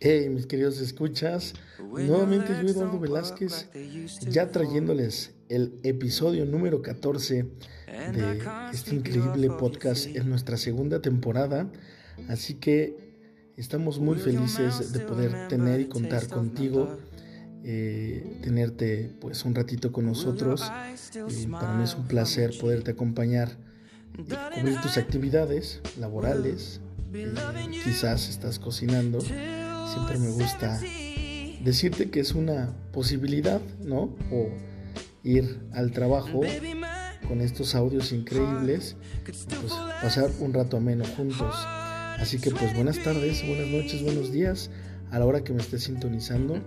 Hey, mis queridos escuchas, nuevamente yo Eduardo Velázquez, ya trayéndoles el episodio número 14 de este increíble podcast en nuestra segunda temporada, así que estamos muy felices de poder tener y contar contigo, eh, tenerte pues un ratito con nosotros, eh, para mí es un placer poderte acompañar y cubrir tus actividades laborales, eh, quizás estás cocinando siempre me gusta decirte que es una posibilidad, ¿no? O ir al trabajo con estos audios increíbles, pues pasar un rato ameno juntos. Así que pues buenas tardes, buenas noches, buenos días. A la hora que me estés sintonizando,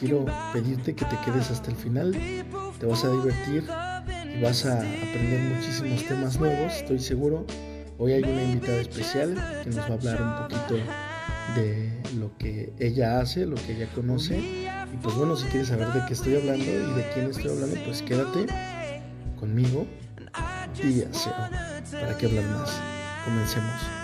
quiero pedirte que te quedes hasta el final. Te vas a divertir y vas a aprender muchísimos temas nuevos, estoy seguro. Hoy hay una invitada especial que nos va a hablar un poquito de lo que ella hace, lo que ella conoce. Y pues bueno, si quieres saber de qué estoy hablando y de quién estoy hablando, pues quédate conmigo y cero. ¿Para qué hablar más? Comencemos.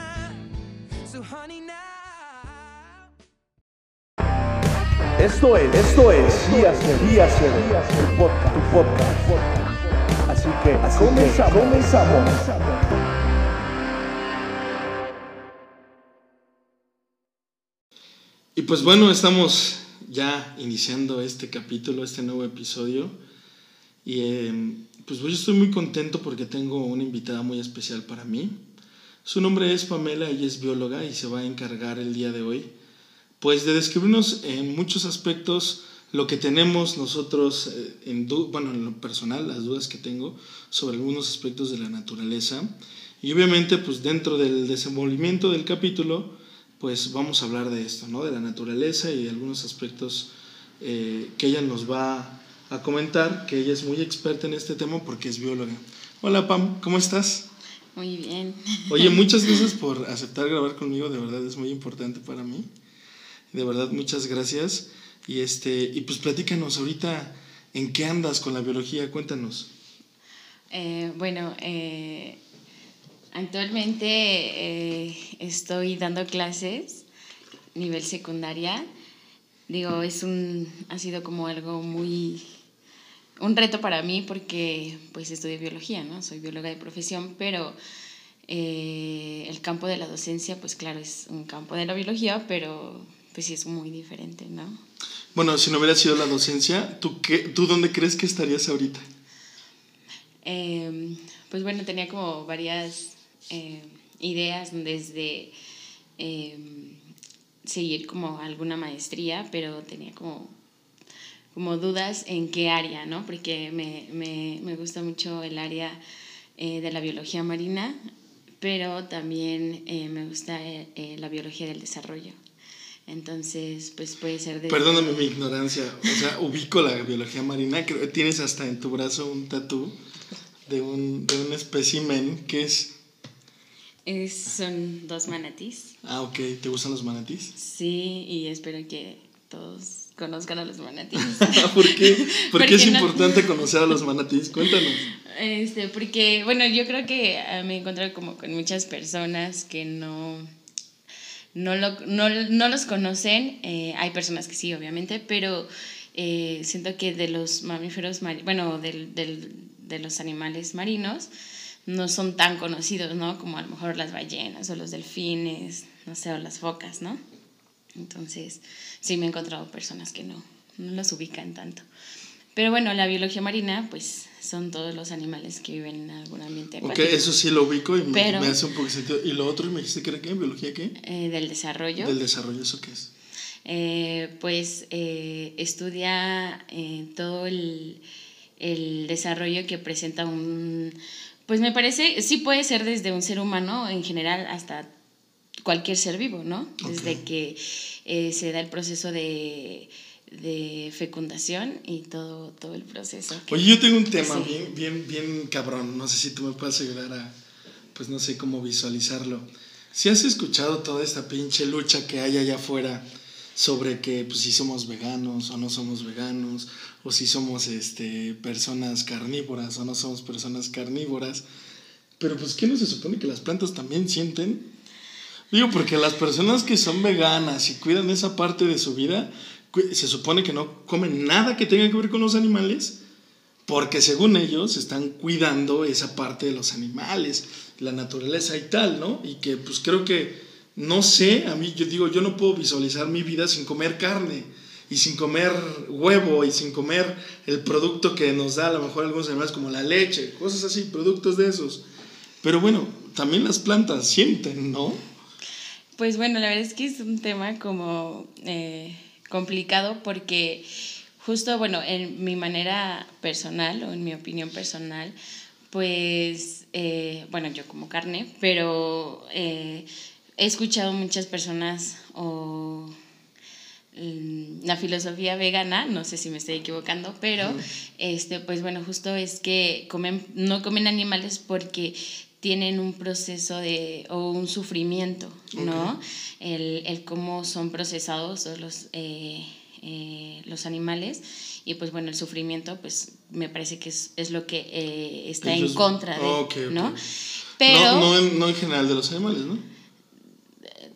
Esto es, esto es Día Cero, Día Cero, tu podcast, tu podcast. Así que, así comenzamos. Que comenzamos. Y pues bueno, estamos ya iniciando este capítulo, este nuevo episodio. Y em, pues yo estoy muy contento porque tengo una invitada muy especial para mí. Su nombre es Pamela, ella es bióloga y se va a encargar el día de hoy pues de describirnos en muchos aspectos lo que tenemos nosotros, eh, en bueno, en lo personal, las dudas que tengo sobre algunos aspectos de la naturaleza. Y obviamente, pues dentro del desenvolvimiento del capítulo, pues vamos a hablar de esto, ¿no? De la naturaleza y de algunos aspectos eh, que ella nos va a comentar, que ella es muy experta en este tema porque es bióloga. Hola Pam, ¿cómo estás? Muy bien. Oye, muchas gracias por aceptar grabar conmigo, de verdad es muy importante para mí. De verdad, muchas gracias. Y, este, y pues platícanos ahorita en qué andas con la biología, cuéntanos. Eh, bueno, eh, Actualmente eh, estoy dando clases nivel secundaria. Digo, es un, ha sido como algo muy, un reto para mí porque pues estudio biología, ¿no? Soy bióloga de profesión, pero eh, el campo de la docencia, pues claro, es un campo de la biología, pero pues sí es muy diferente, ¿no? Bueno, si no hubiera sido la docencia, ¿tú, qué, ¿tú dónde crees que estarías ahorita? Em, pues bueno, tenía como varias eh, ideas desde em, seguir como alguna maestría, pero tenía como, como dudas en qué área, ¿no? Porque me, me, me gusta mucho el área eh, de la biología marina, pero también eh, me gusta la biología del desarrollo. Entonces, pues puede ser de... Perdóname mi ignorancia, o sea, ubico la biología marina, creo que tienes hasta en tu brazo un tatú de un, de un espécimen que es son dos manatís. Ah, ok. ¿Te gustan los manatís? Sí, y espero que todos conozcan a los manatís. ¿Por qué? ¿Por qué es importante conocer a los manatís? Cuéntanos. Este, porque, bueno, yo creo que ah, me he encontrado como con muchas personas que no, no, lo, no, no los conocen. Eh, hay personas que sí, obviamente, pero eh, siento que de los mamíferos, bueno, del, del, de los animales marinos, no son tan conocidos, ¿no? Como a lo mejor las ballenas o los delfines, no sé, o las focas, ¿no? Entonces, sí me he encontrado personas que no, no los ubican tanto. Pero bueno, la biología marina, pues son todos los animales que viven en algún ambiente acuático. Ok, eso sí lo ubico y me, hace un poco sentido. ¿Y lo otro me dijiste que era qué? ¿Biología qué? Eh, del desarrollo. ¿Del desarrollo eso qué es? Eh, pues eh, estudia todo el, el desarrollo que presenta un, pues me parece, sí puede ser desde un ser humano en general hasta cualquier ser vivo, ¿no? Desde que eh, se da el proceso de, fecundación y todo, todo el proceso. Oye, yo tengo un tema bien, bien, bien cabrón, no sé si tú me puedes ayudar a, pues no sé cómo visualizarlo. Si has escuchado toda esta pinche lucha que hay allá afuera sobre que pues, si somos veganos o no somos veganos, o si somos este, personas carnívoras o no somos personas carnívoras. Pero pues, ¿qué no se supone que las plantas también sienten? Digo, porque las personas que son veganas y cuidan esa parte de su vida, se supone que no comen nada que tenga que ver con los animales, porque según ellos están cuidando esa parte de los animales, la naturaleza y tal, ¿no? Y que pues creo que, no sé, a mí yo digo, yo no puedo visualizar mi vida sin comer carne y sin comer huevo y sin comer el producto que nos da a lo mejor algunos animales como la leche, cosas así, productos de esos. Pero bueno, también las plantas sienten, ¿no? Pues bueno, la verdad es que es un tema como eh, complicado porque justo, bueno, en mi manera personal o en mi opinión personal, pues, eh, bueno, yo como carne, pero eh, he escuchado muchas personas o la filosofía vegana, no sé si me estoy equivocando, pero este, pues bueno, justo es que comen, no comen animales porque tienen un proceso de, o un sufrimiento, ¿no? El, el, cómo son procesados los, eh, eh, los animales y pues bueno, el sufrimiento pues me parece que es, es lo que eh, está en contra de, ¿no? Pero... No, no, en, no en general de los animales, ¿no?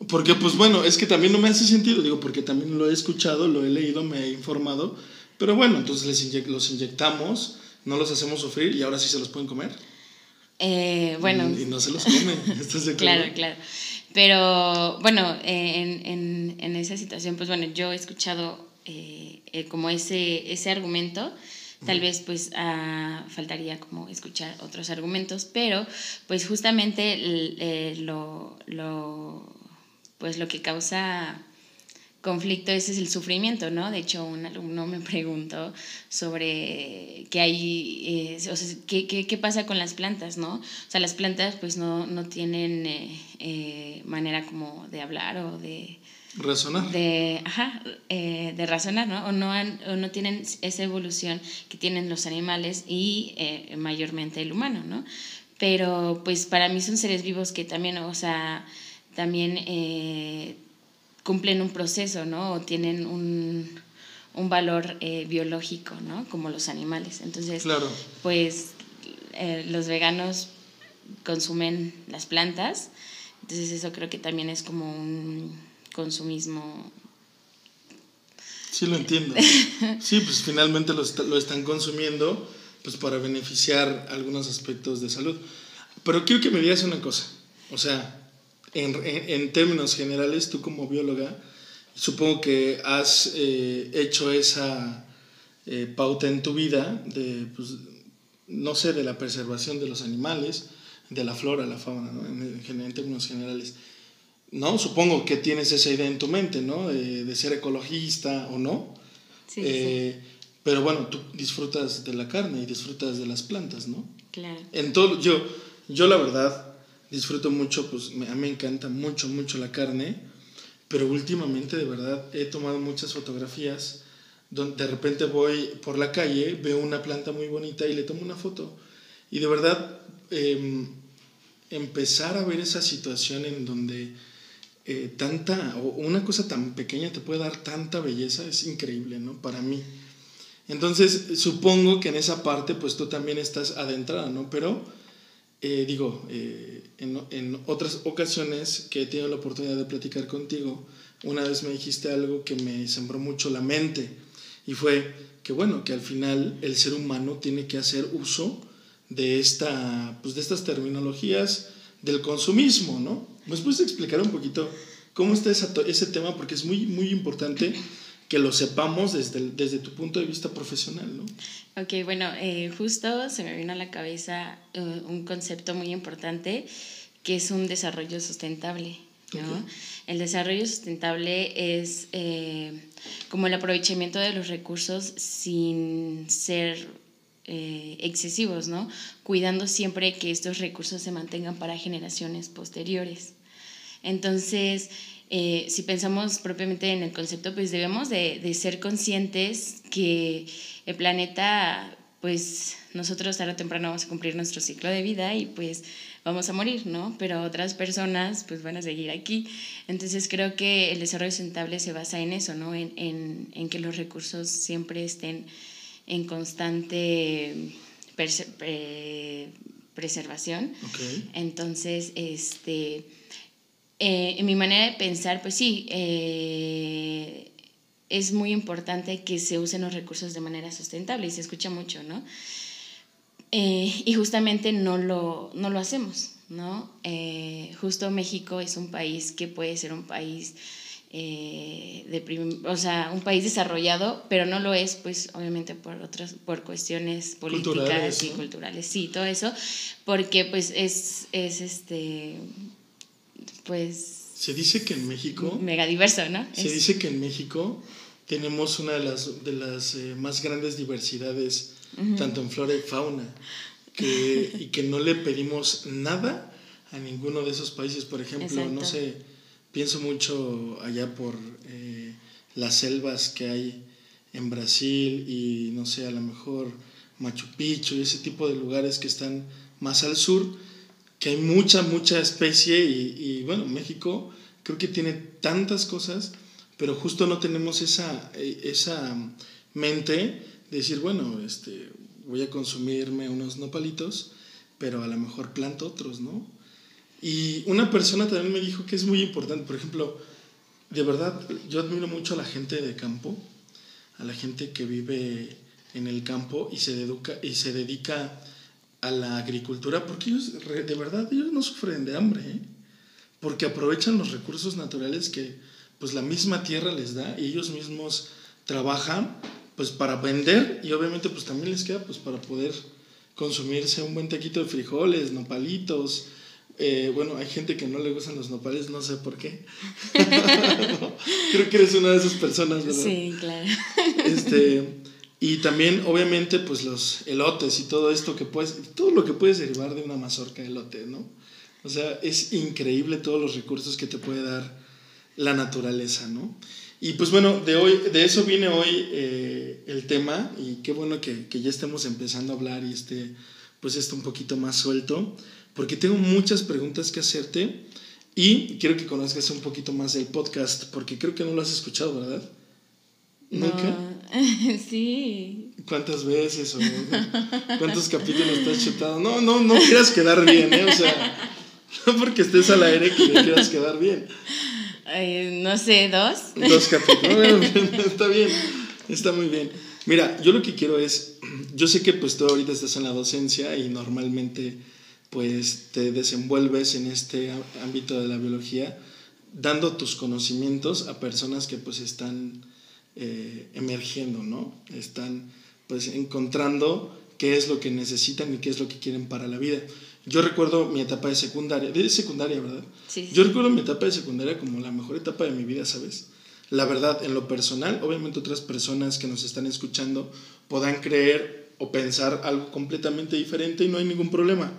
Porque pues bueno, es que también no me hace sentido, digo, porque también lo he escuchado, lo he leído, me he informado, pero bueno, entonces les los inyectamos, no los hacemos sufrir y ahora sí se los pueden comer. Eh, bueno. Y, no se los comen, ¿estás de Claro, claro. Pero bueno, en, en, en, esa situación, pues bueno, yo he escuchado eh, eh, como ese, ese argumento. Tal vez pues ah, faltaría como escuchar otros argumentos, pero pues justamente lo, lo, pues lo que causa conflicto ese es el sufrimiento, ¿no? De hecho, un alumno me preguntó sobre qué hay, eh, o sea, qué, qué, qué, pasa con las plantas, ¿no? O sea, las plantas pues no, no tienen eh, eh, manera como de hablar o de... Razonar. De, ajá, de razonar, ¿no? O no, han, o no tienen esa evolución que tienen los animales y mayormente el humano, ¿no? Pero pues para mí son seres vivos que también, o sea, también cumplen un proceso, ¿no? O tienen un, un valor eh, biológico, ¿no? Como los animales. Entonces, pues eh, los veganos consumen las plantas, entonces eso creo que también es como un consumismo. Sí, lo entiendo. Sí, pues finalmente lo, lo están consumiendo pues para beneficiar algunos aspectos de salud. Pero quiero que me digas una cosa, o sea, en, en, términos generales, tú como bióloga, supongo que has eh, hecho esa eh, pauta en tu vida de, pues, no sé, de la preservación de los animales, de la flora, la fauna, ¿no? en, en, términos generales. ¿No? Supongo que tienes esa idea en tu mente, ¿no? De, de ser ecologista o no. Sí, eh, sí. Pero bueno, tú disfrutas de la carne y disfrutas de las plantas, ¿no? Claro. En todo, yo, yo la verdad, disfruto mucho, pues a mí me encanta mucho, mucho la carne, pero últimamente de verdad he tomado muchas fotografías donde de repente voy por la calle, veo una planta muy bonita y le tomo una foto. Y de verdad, em, empezar a ver esa situación en donde eh, tanta, o una cosa tan pequeña te puede dar tanta belleza, es increíble, ¿no? Para mí. Entonces, supongo que en esa parte, pues tú también estás adentrada, ¿no? Pero eh, digo, eh, en, otras ocasiones que he tenido la oportunidad de platicar contigo, una vez me dijiste algo que me sembró mucho la mente y fue que bueno, que al final el ser humano tiene que hacer uso de, esta, pues de estas terminologías del consumismo, ¿no? ¿Me puedes explicar un poquito cómo está ese tema? Porque es muy, muy importante que lo sepamos desde, desde tu punto de vista profesional, ¿no? Ok, bueno, eh, justo se me vino a la cabeza uh, un concepto muy importante que es un desarrollo sustentable. ¿no? El desarrollo sustentable es eh, como el aprovechamiento de los recursos sin ser eh, excesivos, ¿no? Cuidando siempre que estos recursos se mantengan para generaciones posteriores. Entonces, eh, si pensamos propiamente en el concepto, pues debemos de, de, ser conscientes que el planeta, pues nosotros tarde o temprano vamos a cumplir nuestro ciclo de vida y pues vamos a morir, ¿no? Pero otras personas pues van a seguir aquí. Entonces creo que el desarrollo sustentable se basa en eso, ¿no? En, en, en que los recursos siempre estén en constante preservación. Okay. Entonces, este eh, en mi manera de pensar, pues sí, eh, es muy importante que se usen los recursos de manera sustentable y se escucha mucho, ¿no? Eh, y justamente no lo, no lo hacemos, ¿no? justo México es un país que puede ser un país eh, de o sea, un país desarrollado, pero no lo es, pues obviamente por otras, por cuestiones políticas y culturales, sí, todo eso, porque pues es, es este, pues... Se dice que en México... Mega diverso, ¿no? Se dice que en México tenemos una de las, de las eh, más grandes diversidades, tanto en flora y fauna, que, y que no le pedimos nada a ninguno de esos países, por ejemplo, no sé Pienso mucho allá por eh, las selvas que hay en Brasil y no sé, a lo mejor Machu Picchu y ese tipo de lugares que están más al sur, que hay mucha, mucha especie y, bueno, México creo que tiene tantas cosas, pero justo no tenemos esa, eh, esa mente de decir, bueno, este, voy a consumirme unos nopalitos, pero a lo mejor planto otros, ¿no? Y una persona también me dijo que es muy importante, por ejemplo, de verdad, yo admiro mucho a la gente de campo, a la gente que vive en el campo y se, educa, y se dedica a la agricultura, porque ellos, de verdad, ellos no sufren de hambre, ¿eh? porque aprovechan los recursos naturales que pues la misma tierra les da y ellos mismos trabajan pues para vender y obviamente pues también les queda pues para poder consumirse un buen taquito de frijoles, nopalitos, eh, bueno, hay gente que no le gustan los nopales, no sé por qué. creo que eres una de esas personas, ¿verdad? Sí, claro. Este, y también, obviamente, pues los elotes y todo esto que puedes, todo lo que puedes derivar de una mazorca de elote, ¿no? O sea, es increíble todos los recursos que te puede dar la naturaleza, ¿no? Y pues bueno, de, hoy, de eso viene hoy eh, el tema y qué bueno que, que, ya estemos empezando a hablar y esté, pues esto un poquito más suelto porque tengo muchas preguntas que hacerte y quiero que conozcas un poquito más del podcast, porque creo que no lo has escuchado, ¿verdad? ¿Nunca? sí. ¿Cuántas veces o cuántos capítulos te has chutado? No, no, no quieras quedar bien, ¿eh? O sea, no porque estés al aire que me quieras quedar bien. no sé, dos. Dos capítulos. está bien, está muy bien. Mira, yo lo que quiero es, yo sé que pues tú ahorita estás en la docencia y normalmente pues te desenvuelves en este ámbito de la biología dando tus conocimientos a personas que pues están eh, emergiendo, ¿no? Están pues encontrando qué es lo que necesitan y qué es lo que quieren para la vida. Yo recuerdo mi etapa de secundaria, de secundaria, ¿verdad? Sí, Yo recuerdo mi etapa de secundaria como la mejor etapa de mi vida, ¿sabes? La verdad, en lo personal, obviamente otras personas que nos están escuchando podrán creer o pensar algo completamente diferente y no hay ningún problema.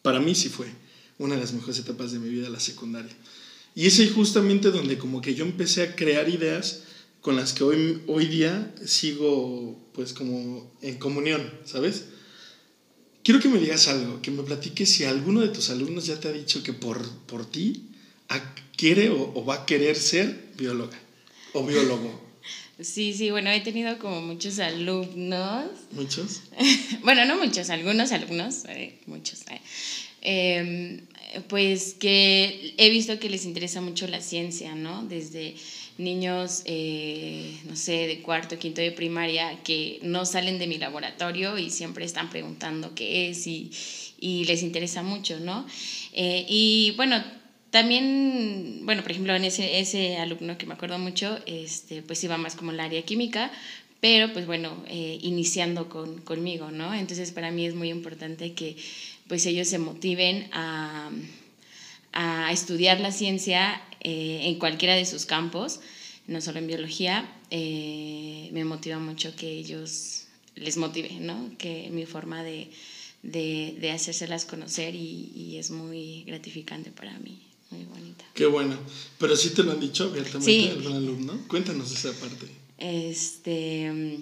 Para mí sí fue una de las mejores etapas de mi vida, la secundaria. Y es ahí justamente donde como que yo empecé a crear ideas con las que hoy, hoy día sigo pues como en comunión, ¿sabes? Quiero que me digas algo, que me platiques si alguno de tus alumnos ya te ha dicho que por, por ti quiere o, o va a querer ser bióloga o biólogo. Sí, sí, bueno, he tenido como muchos alumnos. ¿Muchos? bueno, no muchos, algunos alumnos, eh, muchos. Eh, em, pues que he visto que les interesa mucho la ciencia, ¿no? Desde niños, eh, no sé, de cuarto, quinto de primaria, que no salen de mi laboratorio y siempre están preguntando qué es y, y les interesa mucho, ¿no? y bueno, también, bueno, por ejemplo, en ese, ese alumno que me acuerdo mucho, este, pues iba más como el área química, pero pues bueno, eh, iniciando con, conmigo, ¿no? Entonces para mí es muy importante que pues ellos se motiven a, a estudiar la ciencia eh, en cualquiera de sus campos, no solo en biología. Eh, me motiva mucho que ellos les motive, ¿no? Que mi forma de, de, de hacérselas conocer y, y es muy gratificante para mí muy bonita. Qué bueno. Pero sí te lo han dicho abiertamente sí. algún alumno. Cuéntanos esa parte. Este.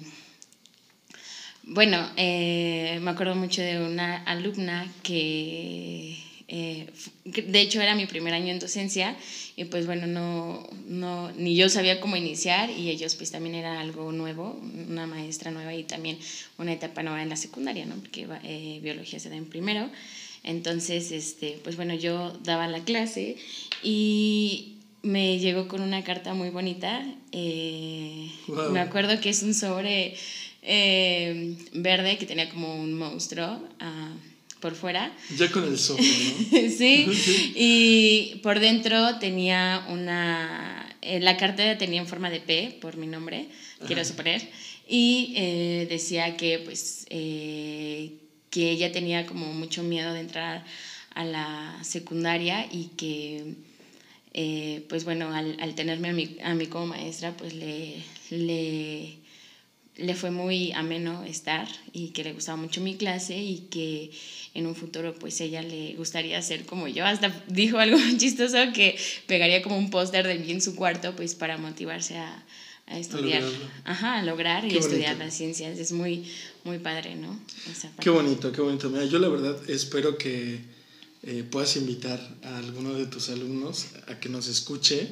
Bueno, eh, me acuerdo mucho de una alumna que, eh, de hecho, era mi primer año en docencia y pues bueno, no, no, ni yo sabía cómo iniciar y ellos pues también era algo nuevo, una maestra nueva y también una etapa nueva en la secundaria, ¿no? Porque eh, biología se da en primero. Entonces, este, pues bueno, yo daba la clase y me llegó con una carta muy bonita. Eh, me acuerdo que es un sobre eh, verde que tenía como un monstruo. Ah, por fuera. Ya con el sobre, ¿no? sí, y por dentro tenía una... Eh, la carta tenía en forma de P por mi nombre, quiero suponer, y decía que pues que ella tenía como mucho miedo de entrar a la secundaria y que eh, pues bueno, al, al tenerme a mí, a mí, como maestra, pues le, le, le, fue muy ameno estar y que le gustaba mucho mi clase y que en un futuro pues ella le gustaría ser como yo. Hasta dijo algo chistoso que pegaría como un póster de mí en su cuarto pues para motivarse a, a estudiar. A Ajá, a lograr y estudiar las ciencias. Es muy, muy padre, ¿no? Qué bonito, qué bonito. Mira, yo la verdad espero que eh, puedas invitar a alguno de tus alumnos a que nos escuche,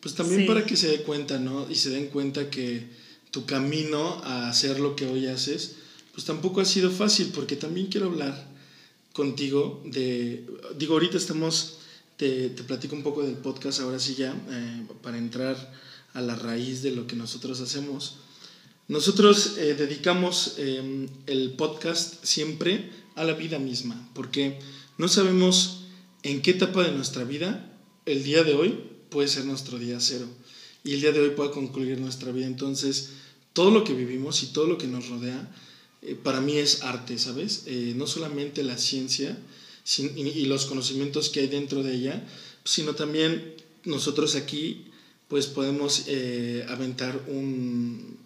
pues también para que se dé cuenta, ¿no? Y se den cuenta que tu camino a hacer lo que hoy haces, pues tampoco ha sido fácil, porque también quiero hablar contigo de, digo, ahorita estamos, te, te platico un poco del podcast, ahora sí ya, eh, para entrar a la raíz de lo que nosotros hacemos. Nosotros eh, dedicamos el podcast siempre a la vida misma, porque no sabemos en qué etapa de nuestra vida el día de hoy puede ser nuestro día cero y el día de hoy puede concluir nuestra vida. Entonces, todo lo que vivimos y todo lo que nos rodea, eh, para mí es arte, ¿sabes? Eh, no solamente la ciencia y, los conocimientos que hay dentro de ella, sino también nosotros aquí, pues podemos eh, aventar un,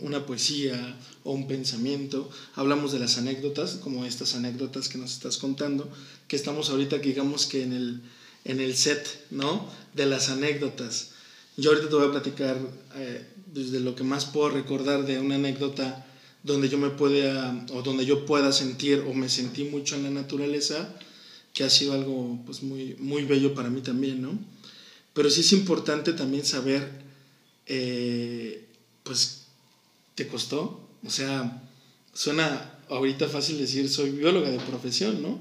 una poesía o un pensamiento. Hablamos de las anécdotas, como estas anécdotas que nos estás contando, que estamos ahorita, digamos que en el, en el set, ¿no? De las anécdotas. Yo ahorita te voy a platicar eh, desde lo que más puedo recordar de una anécdota donde yo me pueda, o donde yo pueda sentir o me sentí mucho en la naturaleza, que ha sido algo pues muy, muy bello para mí también, ¿no? Pero sí es importante también saber, eh, pues, ¿Te costó? O sea, suena ahorita fácil decir soy bióloga de profesión, ¿no?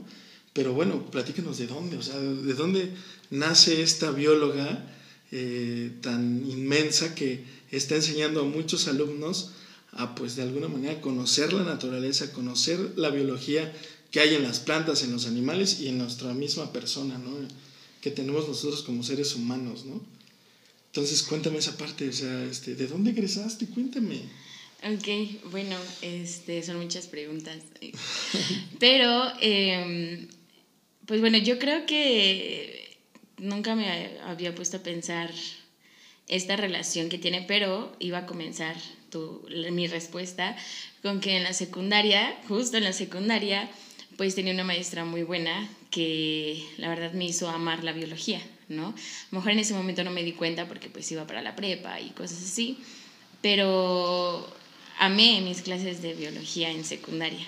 Pero bueno, platícanos de dónde, o sea, de dónde nace esta bióloga eh, tan inmensa que está enseñando a muchos alumnos a, pues, de alguna manera conocer la naturaleza, conocer la biología que hay en las plantas, en los animales y en nuestra misma persona, ¿no? Que tenemos nosotros como seres humanos, ¿no? Entonces, cuéntame esa parte, o sea, este, ¿de dónde egresaste? Cuéntame. Ok, bueno, este, son muchas preguntas. Pero, em, pues bueno, yo creo que nunca me había puesto a pensar esta relación que tiene, pero iba a comenzar tu, mi respuesta con que en la secundaria, justo en la secundaria, pues tenía una maestra muy buena que la verdad me hizo amar la biología, ¿no? A lo mejor en ese momento no me di cuenta porque pues iba para la prepa y cosas así, pero amé mis clases de biología en secundaria.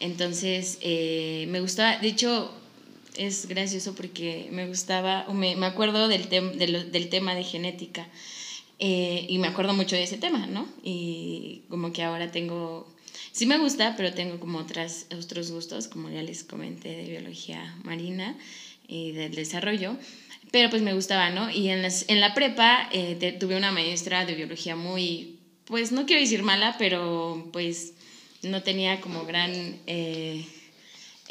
Entonces, eh, me gustaba, de hecho, es gracioso porque me gustaba, me, me acuerdo del, del, tema de genética eh, y me acuerdo mucho de ese tema, ¿no? Y como que ahora tengo, sí me gusta, pero tengo como otras, otros gustos, como ya les comenté, de biología marina y del desarrollo pero pues me gustaba, ¿no? Y en, en la prepa eh, tuve una maestra de biología muy pues no quiero decir mala, pero pues no tenía como gran eh,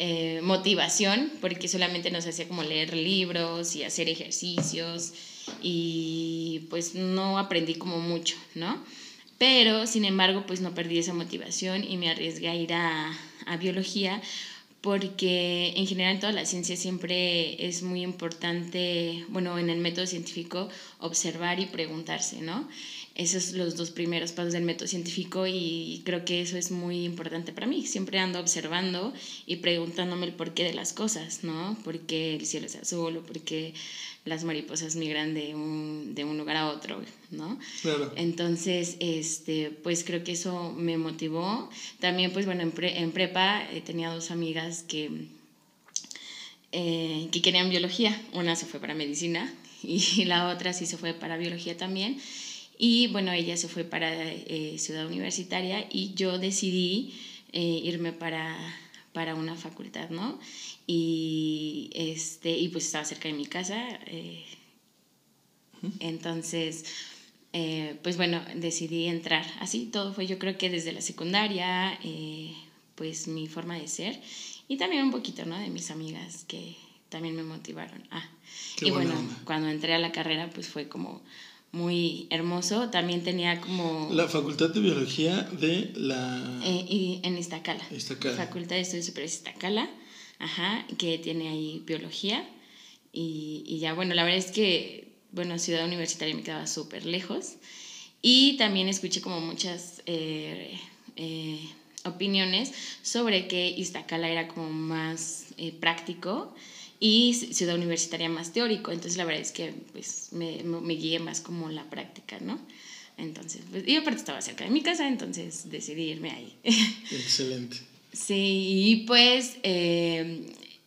eh, motivación porque solamente nos hacía como leer libros y hacer ejercicios y pues no aprendí como mucho, ¿no? Pero sin embargo pues no perdí esa motivación y me arriesgué a ir a, a biología porque en general en toda la ciencia siempre es muy importante, bueno, en el método científico, observar y preguntarse, ¿no? Esos son los dos primeros pasos del método científico y creo que eso es muy importante para mí. Siempre ando observando y preguntándome el porqué de las cosas, ¿no? ¿Por qué el cielo es azul o por qué las mariposas migran de un, de un lugar a otro, ¿no? Claro. Entonces, este, pues creo que eso me motivó. También, pues bueno, en, en prepa eh, tenía dos amigas que, eh, que querían biología. Una se fue para medicina y la otra sí se fue para biología también. Y bueno, ella se fue para eh, Ciudad Universitaria y yo decidí eh, irme para, para una facultad, ¿no? Y, este, y pues estaba cerca de mi casa. Eh, entonces, eh, pues bueno, decidí entrar. Así todo fue, yo creo que desde la secundaria, eh, pues mi forma de ser. Y también un poquito, ¿no? De mis amigas que también me motivaron. Ah, y bueno, cuando entré a la carrera, pues fue como muy hermoso. También tenía como... La Facultad de Biología de la... Eh, y en Iztacala. Iztacala. Facultad de Estudios Superiores Iztacala, ajá, que tiene ahí biología. Y, y ya, bueno, la verdad es que, bueno, Ciudad Universitaria me quedaba súper lejos. Y también escuché como muchas eh, eh, opiniones sobre que Iztacala era como más práctico y Ciudad Universitaria más teórico. Entonces la verdad es que pues, me, me guié más como la práctica, ¿no? Entonces, pues, y aparte estaba cerca de mi casa, entonces decidí irme ahí. Excelente. sí, y pues eh,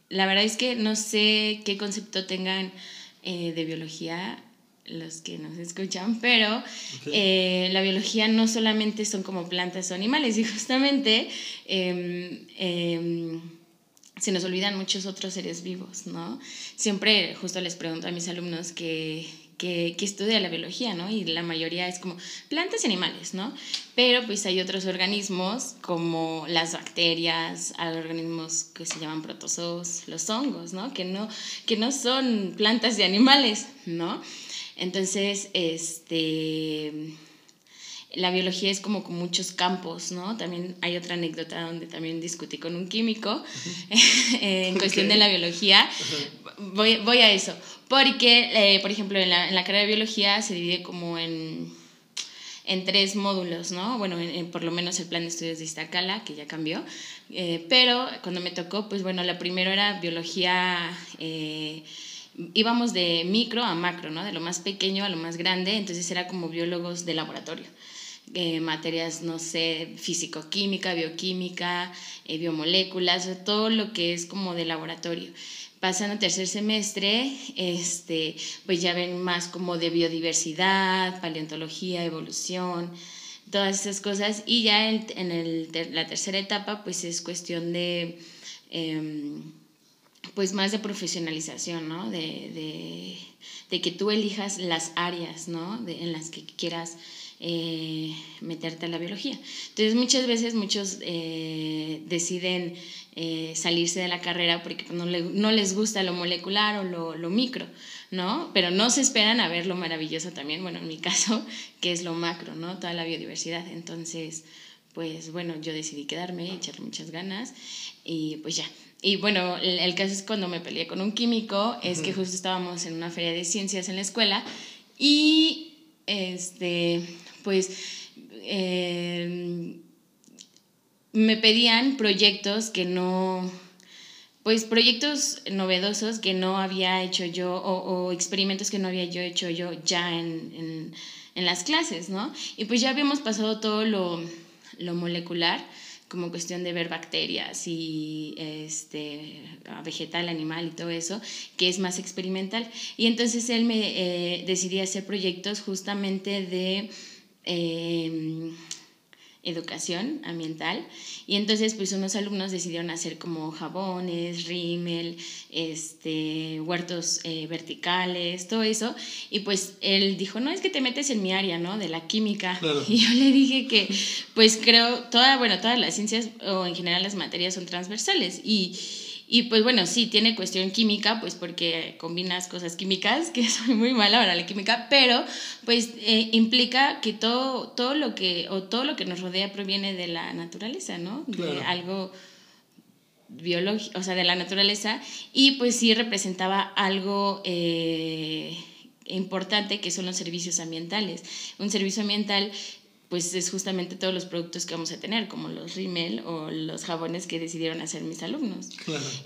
la verdad es que no sé qué concepto tengan eh, de biología los que nos escuchan, pero eh, la biología no solamente son como plantas o animales, y justamente em, em, se nos olvidan muchos otros seres vivos, ¿no? Siempre justo les pregunto a mis alumnos que, que, estudia la biología, ¿no? Y la mayoría es como plantas y animales, ¿no? Pero pues hay otros organismos como las bacterias, organismos que se llaman protozoos, los hongos, ¿no? Que no, que no son plantas de animales, ¿no? Entonces, este la biología es como con muchos campos, ¿no? También hay otra anécdota donde también discutí con un químico en cuestión de la biología. voy, voy, a eso, porque, eh, por ejemplo, en la, en la, carrera de biología se divide como en, en tres módulos, ¿no? Bueno, por lo menos el plan de estudios de Iztacala, que ya cambió, eh, pero cuando me tocó, pues bueno, la primera era biología... Eh, íbamos de micro a macro, ¿no? De lo más pequeño a lo más grande, entonces era como biólogos de laboratorio. Eh, materias, no sé, físico-química, bioquímica, eh, biomoléculas, todo lo que es como de laboratorio. Pasando tercer semestre, este, pues ya ven más como de biodiversidad, paleontología, evolución, todas esas cosas. Y ya en, en el, la tercera etapa, pues es cuestión de, em, pues más de profesionalización, ¿no? De, de, de, que tú elijas las áreas, ¿no? De, en las que quieras eh, meterte a la biología. Entonces muchas veces muchos eh, deciden eh, salirse de la carrera porque no, no, les gusta lo molecular o lo, lo, micro, ¿no? Pero no se esperan a ver lo maravilloso también, bueno, en mi caso, que es lo macro, ¿no? Toda la biodiversidad. Entonces, pues bueno, yo decidí quedarme, echarle muchas ganas y pues ya. Y bueno, el, caso es cuando me peleé con un químico, es que justo estábamos en una feria de ciencias en la escuela y este pues em, me pedían proyectos que no, pues proyectos novedosos que no había hecho yo o, experimentos que no había yo hecho yo ya en, las clases, ¿no? Y pues ya habíamos pasado todo lo, lo molecular como cuestión de ver bacterias y este, vegetal, animal y todo eso, que es más experimental. Y entonces él me eh, decidía hacer proyectos justamente de Em, educación ambiental. Y entonces pues unos alumnos decidieron hacer como jabones, rímel, este, huertos eh, verticales, todo eso. Y pues él dijo, no, es que te metes en mi área, ¿no? De la química y yo le dije que pues creo, toda, bueno, todas las ciencias o en general las materias son transversales. Y y pues bueno, sí, tiene cuestión química, pues porque combinas cosas químicas, que soy muy mala para la química, pero pues eh, implica que todo, todo lo que, o todo lo que nos rodea proviene de la naturaleza, ¿no? De algo biológico, o sea, de la naturaleza, y pues sí representaba algo eh, importante que son los servicios ambientales. Un servicio ambiental pues es justamente todos los productos que vamos a tener, como los rímel o los jabones que decidieron hacer mis alumnos.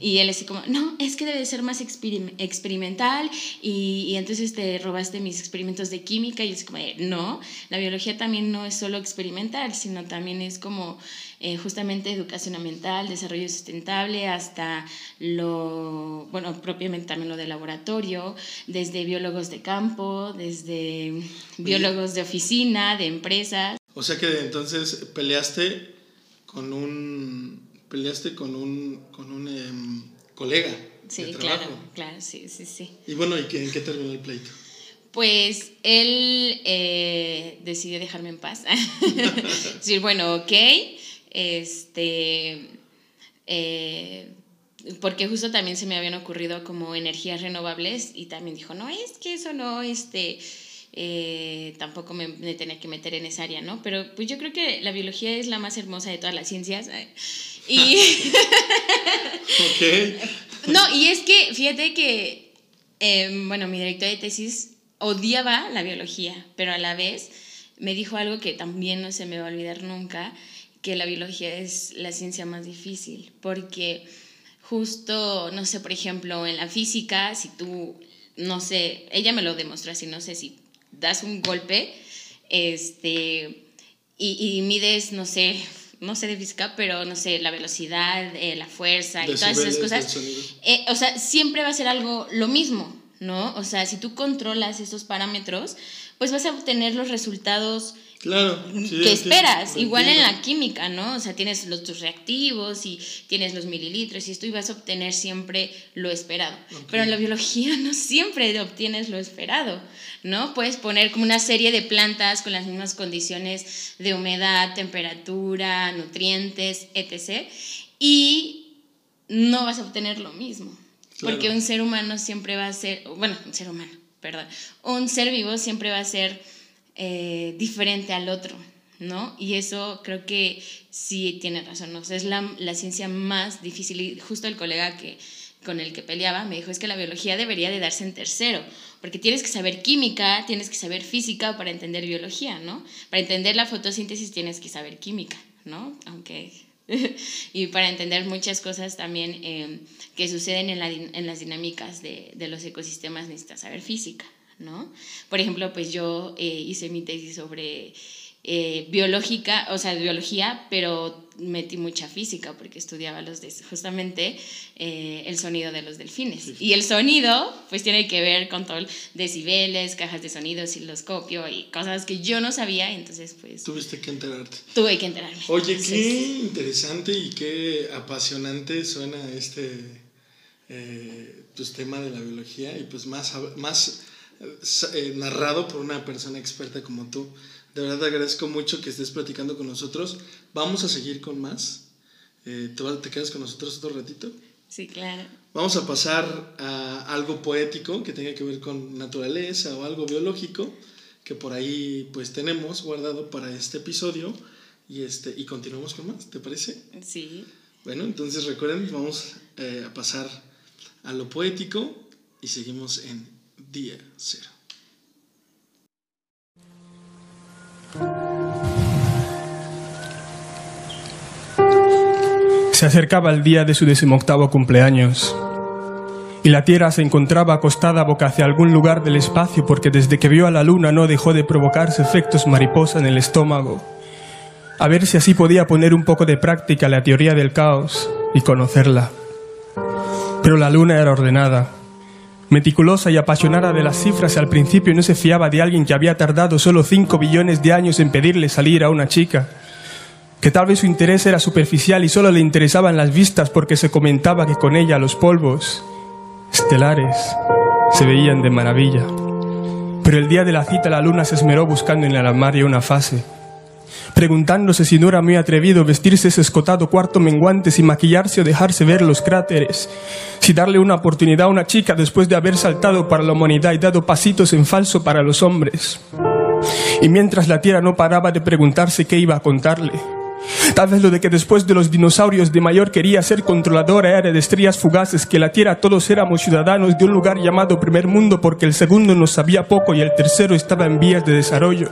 Y él así como, no, es que debe ser más experimental y, y, entonces te robaste mis experimentos de química y así como, no, la biología también no es solo experimental, sino también es como eh, justamente educación ambiental, desarrollo sustentable, hasta lo, bueno, propiamente también lo de laboratorio, desde biólogos de campo, desde biólogos de oficina, de empresas. O sea que entonces peleaste con un peleaste con un, con un em, colega. Sí, de claro, trabajo. claro, sí, sí, sí. Y bueno, ¿y qué, en qué terminó el pleito? Pues él eh, decidió dejarme en paz. decir, bueno, ok, este, eh, porque justo también se me habían ocurrido como energías renovables y también dijo, no, es que eso no, este, eh, tampoco me, me, tenía que meter en esa área, ¿no? Pero pues yo creo que la biología es la más hermosa de todas las ciencias. Y... ok. no, y es que, fíjate que, eh, bueno, mi director de tesis odiaba la biología, pero a la vez me dijo algo que también no se me va a olvidar nunca, que la biología es la ciencia más difícil, porque justo, no sé, por ejemplo, en la física, si tú, no sé, ella me lo demostró así, no sé, si das un golpe, este, y, y mides, no sé, no sé de física, pero no sé, la velocidad, eh, la fuerza y todas esas cosas, eh, o sea, siempre va a ser algo lo mismo, ¿no? O sea, si tú controlas esos parámetros, pues vas a obtener los resultados claro, sí, que esperas. Igual en la química, ¿no? O sea, tienes los, tus reactivos y tienes los mililitros y esto y vas a obtener siempre lo esperado. Okay. Pero en la biología no siempre obtienes lo esperado, ¿no? Puedes poner como una serie de plantas con las mismas condiciones de humedad, temperatura, nutrientes, etc. Y no vas a obtener lo mismo. Claro. Porque un ser humano siempre va a ser, bueno, un ser humano, perdón, un ser vivo siempre va a ser eh, diferente al otro, ¿no? Y eso creo que sí tiene razón, ¿no? O sea, es la, la, ciencia más difícil y justo el colega que, con el que peleaba me dijo es que la biología debería de darse en tercero, porque tienes que saber química, tienes que saber física para entender biología, ¿no? Para entender la fotosíntesis tienes que saber química, ¿no? Aunque y para entender muchas cosas también eh, que suceden en, la, en las dinámicas de, de, los ecosistemas necesitas saber física, ¿no? Por ejemplo, pues yo eh, hice mi tesis sobre eh, biológica, o sea, biología, pero metí mucha física porque estudiaba los de, justamente eh, el sonido de los delfines. Sí. Y el sonido, pues tiene que ver con todo decibeles, cajas de sonido, osciloscopio y cosas que yo no sabía, entonces pues... Tuviste que enterarte. Tuve que enterarme. Oye, entonces, qué interesante y qué apasionante suena este eh, pues, tema de la biología y pues más, más eh, narrado por una persona experta como tú. De verdad te agradezco mucho que estés platicando con nosotros. Vamos a seguir con más. Eh, ¿te, ¿Te quedas con nosotros otro ratito? Sí, claro. Vamos a pasar a algo poético que tenga que ver con naturaleza o algo biológico que por ahí pues tenemos guardado para este episodio y, este, y continuamos con más, ¿te parece? Sí. Bueno, entonces recuerden, vamos eh, a pasar a lo poético y seguimos en día cero. Se acercaba el día de su decimoctavo cumpleaños y la Tierra se encontraba acostada boca hacia algún lugar del espacio porque desde que vio a la Luna no dejó de provocarse efectos mariposa en el estómago, a ver si así podía poner un poco de práctica la teoría del caos y conocerla. Pero la Luna era ordenada, meticulosa y apasionada de las cifras al principio no se fiaba de alguien que había tardado solo 5 billones de años en pedirle salir a una chica que tal vez su interés era superficial y solo le interesaban las vistas porque se comentaba que con ella los polvos estelares se veían de maravilla. Pero el día de la cita la luna se esmeró buscando en el armario una fase, preguntándose si no era muy atrevido vestirse ese escotado cuarto menguantes y maquillarse o dejarse ver los cráteres, si darle una oportunidad a una chica después de haber saltado para la humanidad y dado pasitos en falso para los hombres. Y mientras la tierra no paraba de preguntarse qué iba a contarle, Tal vez lo de que después de los dinosaurios de mayor quería ser controlador aérea de estrellas fugaces, que la Tierra todos éramos ciudadanos de un lugar llamado primer mundo porque el segundo nos sabía poco y el tercero estaba en vías de desarrollo.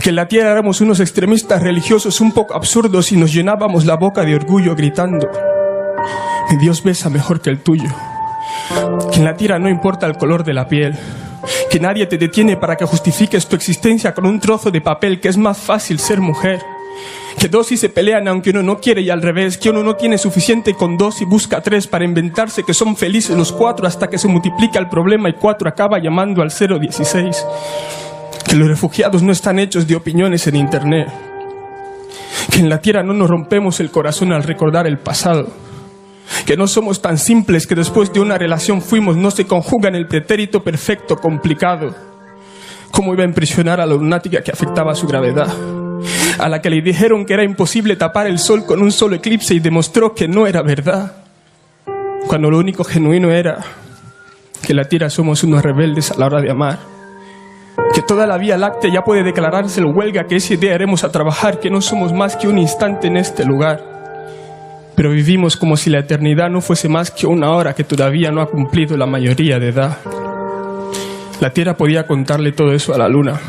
Que en la Tierra éramos unos extremistas religiosos un poco absurdos y nos llenábamos la boca de orgullo gritando, mi Dios besa mejor que el tuyo. Que en la Tierra no importa el color de la piel, que nadie te detiene para que justifiques tu existencia con un trozo de papel, que es más fácil ser mujer que dos y se pelean aunque uno no quiere y al revés, que uno no tiene suficiente con dos y busca tres para inventarse que son felices los cuatro hasta que se multiplica el problema y cuatro acaba llamando al 016. Que los refugiados no están hechos de opiniones en internet. que en la tierra no nos rompemos el corazón al recordar el pasado, que no somos tan simples que después de una relación fuimos, no se conjuga en el pretérito perfecto complicado. ¿Cómo iba a impresionar a la lunática que afectaba su gravedad? A la que le dijeron que era imposible tapar el sol con un solo eclipse y demostró que no era verdad. Cuando lo único genuino era que la tierra somos unos rebeldes a la hora de amar. Que toda la Vía Láctea ya puede declararse el huelga, que ese día haremos a trabajar, que no somos más que un instante en este lugar. Pero vivimos como si la eternidad no fuese más que una hora que todavía no ha cumplido la mayoría de edad. La Tierra podía contarle todo eso a la Luna,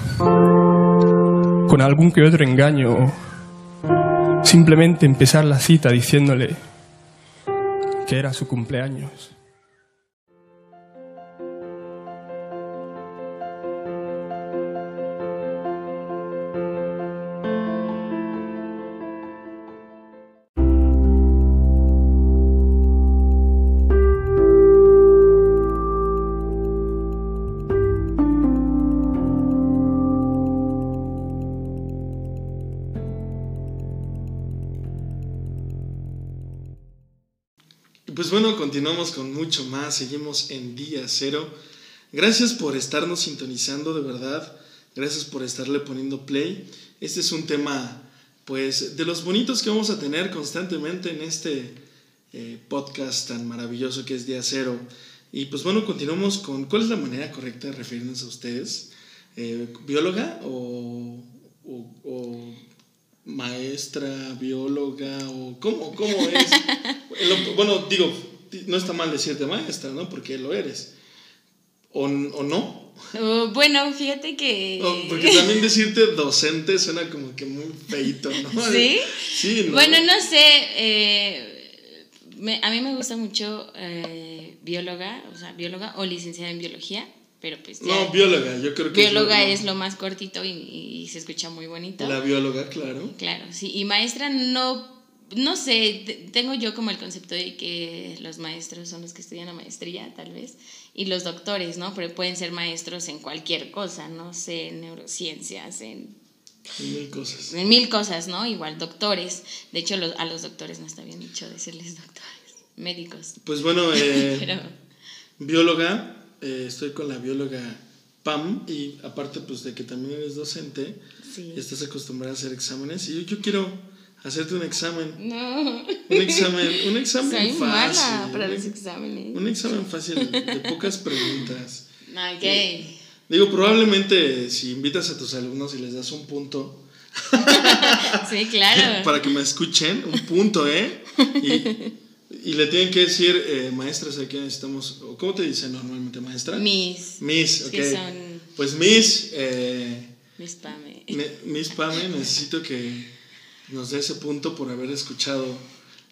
con algún que otro engaño, o simplemente empezar la cita diciéndole que era su cumpleaños. Continuamos con mucho más, seguimos en día cero. Gracias por estarnos sintonizando, de verdad. Gracias por estarle poniendo play. Este es un tema, pues, de los bonitos que vamos a tener constantemente en este eh, podcast tan maravilloso que es día cero. Y pues bueno, continuamos con, ¿cuál es la manera correcta de referirnos a ustedes? Eh, ¿Bióloga o, o, o maestra, bióloga o cómo, cómo es? Bueno, digo, no está mal decirte maestra, ¿no? Porque lo eres. ¿O, o no? Uh, bueno, fíjate que... Porque también decirte docente suena como que muy feito, ¿no? ¿Sí? Sí, ¿no? Bueno, no sé. eh, me- a mí me gusta mucho eh, bióloga, o sea, bióloga o licenciada en biología, pero pues ya. No, bióloga, yo creo que bióloga lo- es lo más cortito y, y se escucha muy bonito. La bióloga, claro. Claro, sí. Y maestra no, no sé, te- tengo yo como el concepto de que los maestros son los que estudian la maestría, tal vez, y los doctores, ¿no? Pero pueden ser maestros en cualquier cosa, no sé, en neurociencias, en, Y mil cosas. en mil cosas, ¿no? Igual doctores. De hecho, los- a los doctores no está bien dicho decirles doctores, médicos. Pues bueno, eh, Pero bióloga, eh, estoy con la bióloga Pam y aparte pues de que también eres docente, Sí. estás acostumbrada a hacer exámenes y yo, yo quiero hacerte un examen, no, un examen, un examen soy fácil, mala para un- los exámenes. un examen fácil de pocas preguntas. Ok. Digo, probablemente si invitas a tus alumnos y les das un punto Sí, claro. para que me escuchen, un punto, ¿eh? Y, y le tienen que decir, eh, maestras, aquí necesitamos, ¿cómo te dicen normalmente, maestra? Mis. Miss, Es ok. que son- Pues Miss, eh, Mis pame. Miss Pame, necesito que nos dé ese punto por haber escuchado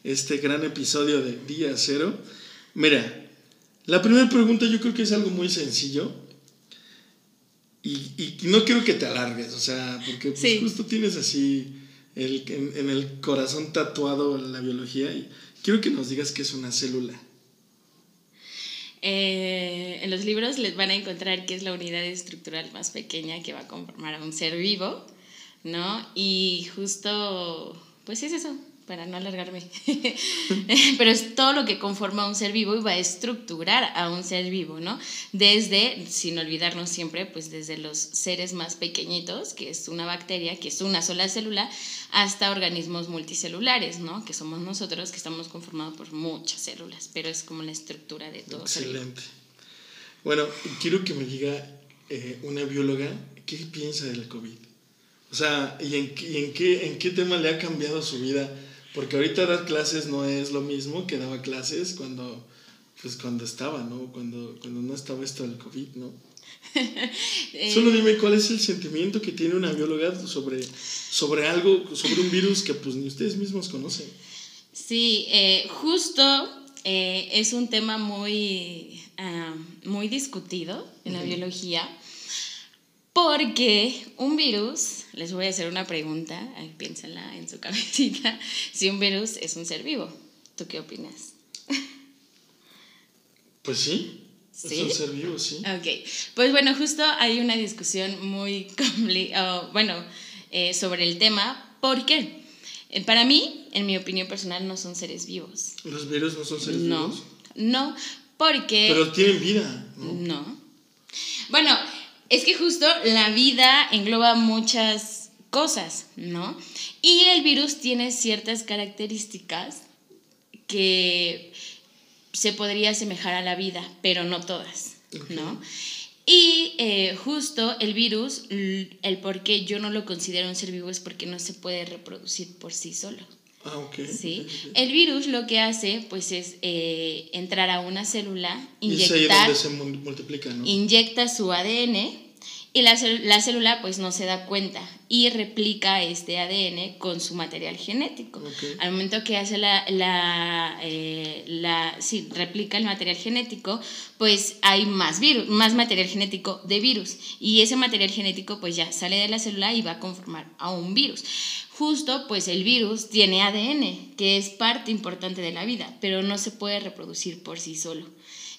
este gran episodio de Día Cero. Mira, la primera pregunta yo creo que es algo muy sencillo. Y, y no quiero que te alargues, o sea, porque pues, Sí. justo tienes así el, en, en el corazón tatuado la biología y quiero que nos digas qué es una célula. Eh, en los libros les van a encontrar que es la unidad estructural más pequeña que va a conformar a un ser vivo, ¿no? Y justo, pues es eso, para no alargarme. Pero es todo lo que conforma a un ser vivo y va a estructurar a un ser vivo, ¿no? Desde, sin olvidarnos siempre, pues desde los seres más pequeñitos, que es una bacteria, que es una sola célula, hasta organismos multicelulares, ¿no? Que somos nosotros, que estamos conformados por muchas células, pero es como la estructura de todo. Excelente. Bueno, quiero que me diga eh, una bióloga qué piensa del COVID. O sea, ¿y, en, qué- y en, qué, en qué tema le ha cambiado su vida? Porque ahorita dar clases no es lo mismo que daba clases cuando, pues cuando estaba, ¿no? Cuando, cuando no estaba esto del COVID, ¿no? Eh, Solo dime cuál es el sentimiento que tiene una bióloga sobre, sobre algo, sobre un virus que pues ni ustedes mismos conocen. Sí, eh, justo eh, es un tema muy, ah, muy discutido en la biología, porque un virus, les voy a hacer una pregunta, piénsenla en su cabecita, si un virus es un ser vivo, ¿tú qué opinas? Pues sí, ¿Sí? es un ser vivo, sí. Ok, pues bueno, justo hay una discusión muy complicada, bueno, eh, sobre el tema. ¿Por qué? Eh, Para mí, en mi opinión personal, no son seres vivos. Los virus no son seres No, vivos. no, porque... Pero tienen vida, ¿no? No. Bueno, es que justo la vida engloba muchas cosas, ¿no? Y el virus tiene ciertas características que se podría asemejar a la vida, pero no todas, ¿no? Y eh, justo el virus, el por qué yo no lo considero un ser vivo es porque no se puede reproducir por sí solo. Ah, ok. ¿sí? El virus lo que hace pues es eh, entrar a una célula, Y es ahí inyectar, donde se mu- multiplica, ¿no? inyecta su ADN y la, la célula pues no se da cuenta y replica este ADN con su material genético. Ok. Al momento que hace la, la, eh, la- sí, replica el material genético, pues hay más virus, más material genético de virus y ese material genético pues ya sale de la célula y va a conformar a un virus. Justo pues el virus tiene ADN, que es parte importante de la vida, pero no se puede reproducir por sí solo.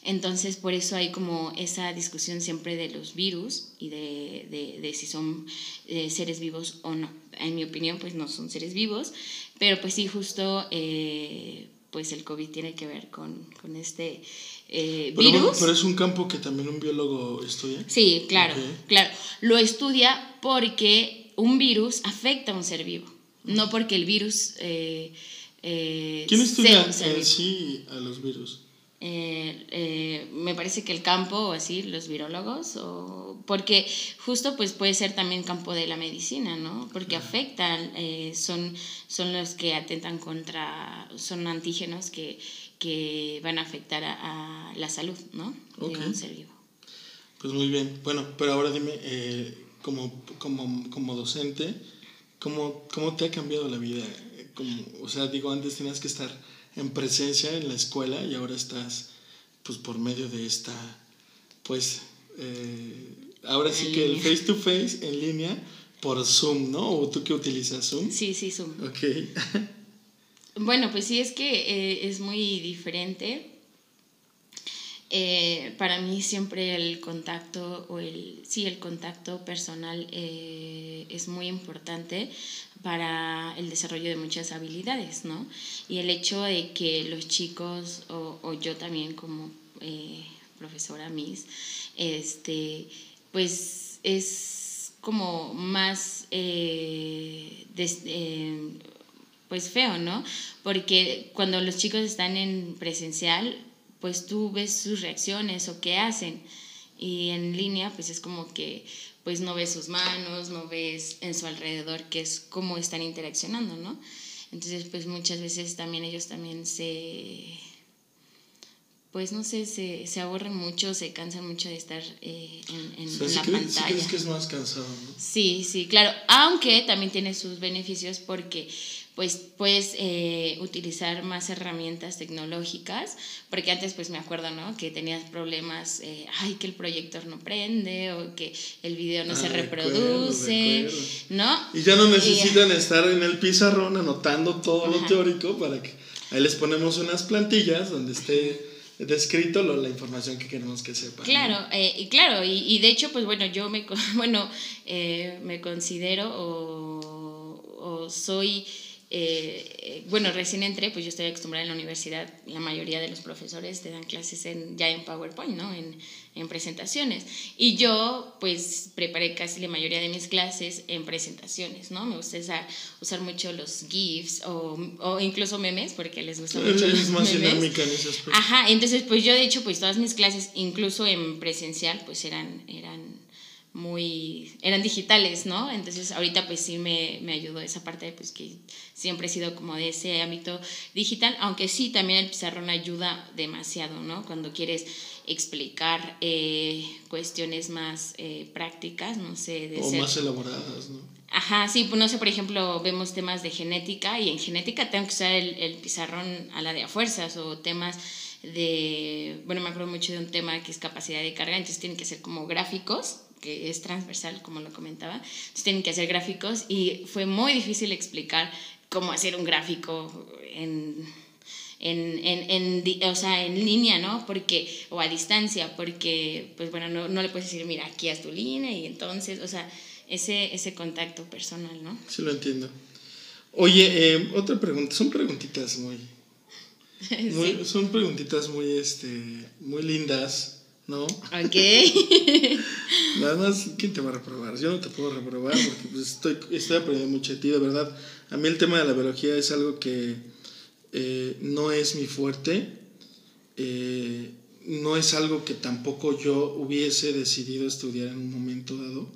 Entonces, por eso hay como esa discusión siempre de los virus y de, de- de si son eh, seres vivos o no. En mi opinión, pues no son seres vivos, pero pues sí, justo eh, pues el COVID tiene que ver con, con este eh, Pero, virus. pero es un campo que también un biólogo estudia. Sí, claro, claro. Lo estudia porque un virus afecta a un ser vivo, no porque el virus eh, eh, ¿Quién estudia en sí a los virus? Eh, eh, me parece que el campo o así, los virólogos, o porque justo pues puede ser también campo de la medicina, ¿no? Porque afectan, eh, son, son los que atentan contra, son antígenos que, que van a afectar a, a la salud, ¿no? Ok. De un ser vivo. Pues muy bien. Bueno, pero ahora dime, como, como, como docente, ¿cómo, ¿cómo te ha cambiado la vida? Como, o sea, digo, antes tenías que estar en presencia en la escuela y ahora estás, pues, por medio de esta, pues, eh, ahora sí En que el face to face en línea por Zoom, ¿no? ¿O tú que utilizas Zoom? Sí, sí, Zoom. Ok. Bueno, pues sí, es que eh, es muy diferente. Eh, para mí siempre el contacto o el sí el contacto personal eh, es muy importante para el desarrollo de muchas habilidades, ¿no? Y el hecho de que los chicos o, yo también como eh, profesora Miss, este, pues es como más pues feo, ¿no? Porque cuando los chicos están en presencial, pues tú ves sus reacciones o qué hacen. Y en línea, pues es como que pues no ves sus manos, no ves en su alrededor qué es cómo están interaccionando, ¿no? Entonces, pues muchas veces también ellos también se pues no sé, se, se aburren mucho, se cansan mucho de estar eh, en, en- O sea, en sí la crees, pantalla. crees que es más cansado, ¿no? Sí, sí, claro. Aunque también tiene sus beneficios porque pues puedes eh, utilizar más herramientas tecnológicas, porque antes pues me acuerdo, ¿no? Que tenías problemas, eh, ay, que el proyector no prende o que el video no Ah, se acuerdo, reproduce. ¿no? Y ya no Y- necesitan estar en el pizarrón anotando todo lo teórico para que ahí les ponemos unas plantillas donde esté descrito lo- la información que queremos que sepan. ¿no? Claro, eh, y claro, y, y de hecho, pues bueno, yo me, bueno, eh, me considero o, o soy, eh, bueno, recién entré, pues yo estoy acostumbrada en la universidad, la mayoría de los profesores te dan clases en, ya en PowerPoint, ¿no? En, en presentaciones. Y yo, pues, preparé casi la mayoría de mis clases en presentaciones, ¿no? Me gusta usar, usar mucho los GIFs o, o incluso memes, porque les gusta mucho los más memes. dinámica en ese aspecto. Ajá, entonces pues yo de hecho pues todas mis clases, incluso en presencial, pues eran, eran muy, eran digitales, ¿no? Entonces ahorita pues sí me, me ayudó esa parte, pues que siempre he sido como de ese ámbito digital, aunque sí también el pizarrón ayuda demasiado, ¿no? Cuando quieres explicar eh, cuestiones más eh, prácticas, no sé, de o ser- más elaboradas, ¿no? Ajá, sí, pues no sé, por ejemplo, vemos temas de genética y en genética tengo que usar el, el pizarrón a la de a fuerzas o temas de, bueno, me acuerdo mucho de un tema que es capacidad de carga, entonces tienen que ser como gráficos, que es transversal, como lo comentaba, entonces tienen que hacer gráficos y fue muy difícil explicar cómo hacer un gráfico en, en, en, en o sea, en línea, ¿no? Porque, o a distancia, porque, pues bueno, no, no le puedes decir, mira, aquí haz tu línea y entonces, o sea, ese, ese contacto personal, ¿no? Sí lo entiendo. Oye, eh, otra pregunta, son preguntitas muy, muy son preguntitas muy, este, muy lindas, ¿no? Ok. Nada más, ¿quién te va a reprobar? Yo no te puedo reprobar porque pues, estoy, estoy aprendiendo mucho de ti, de verdad. A mí el tema de la biología es algo que eh, no es mi fuerte. Eh, no es algo que tampoco yo hubiese decidido estudiar en un momento dado,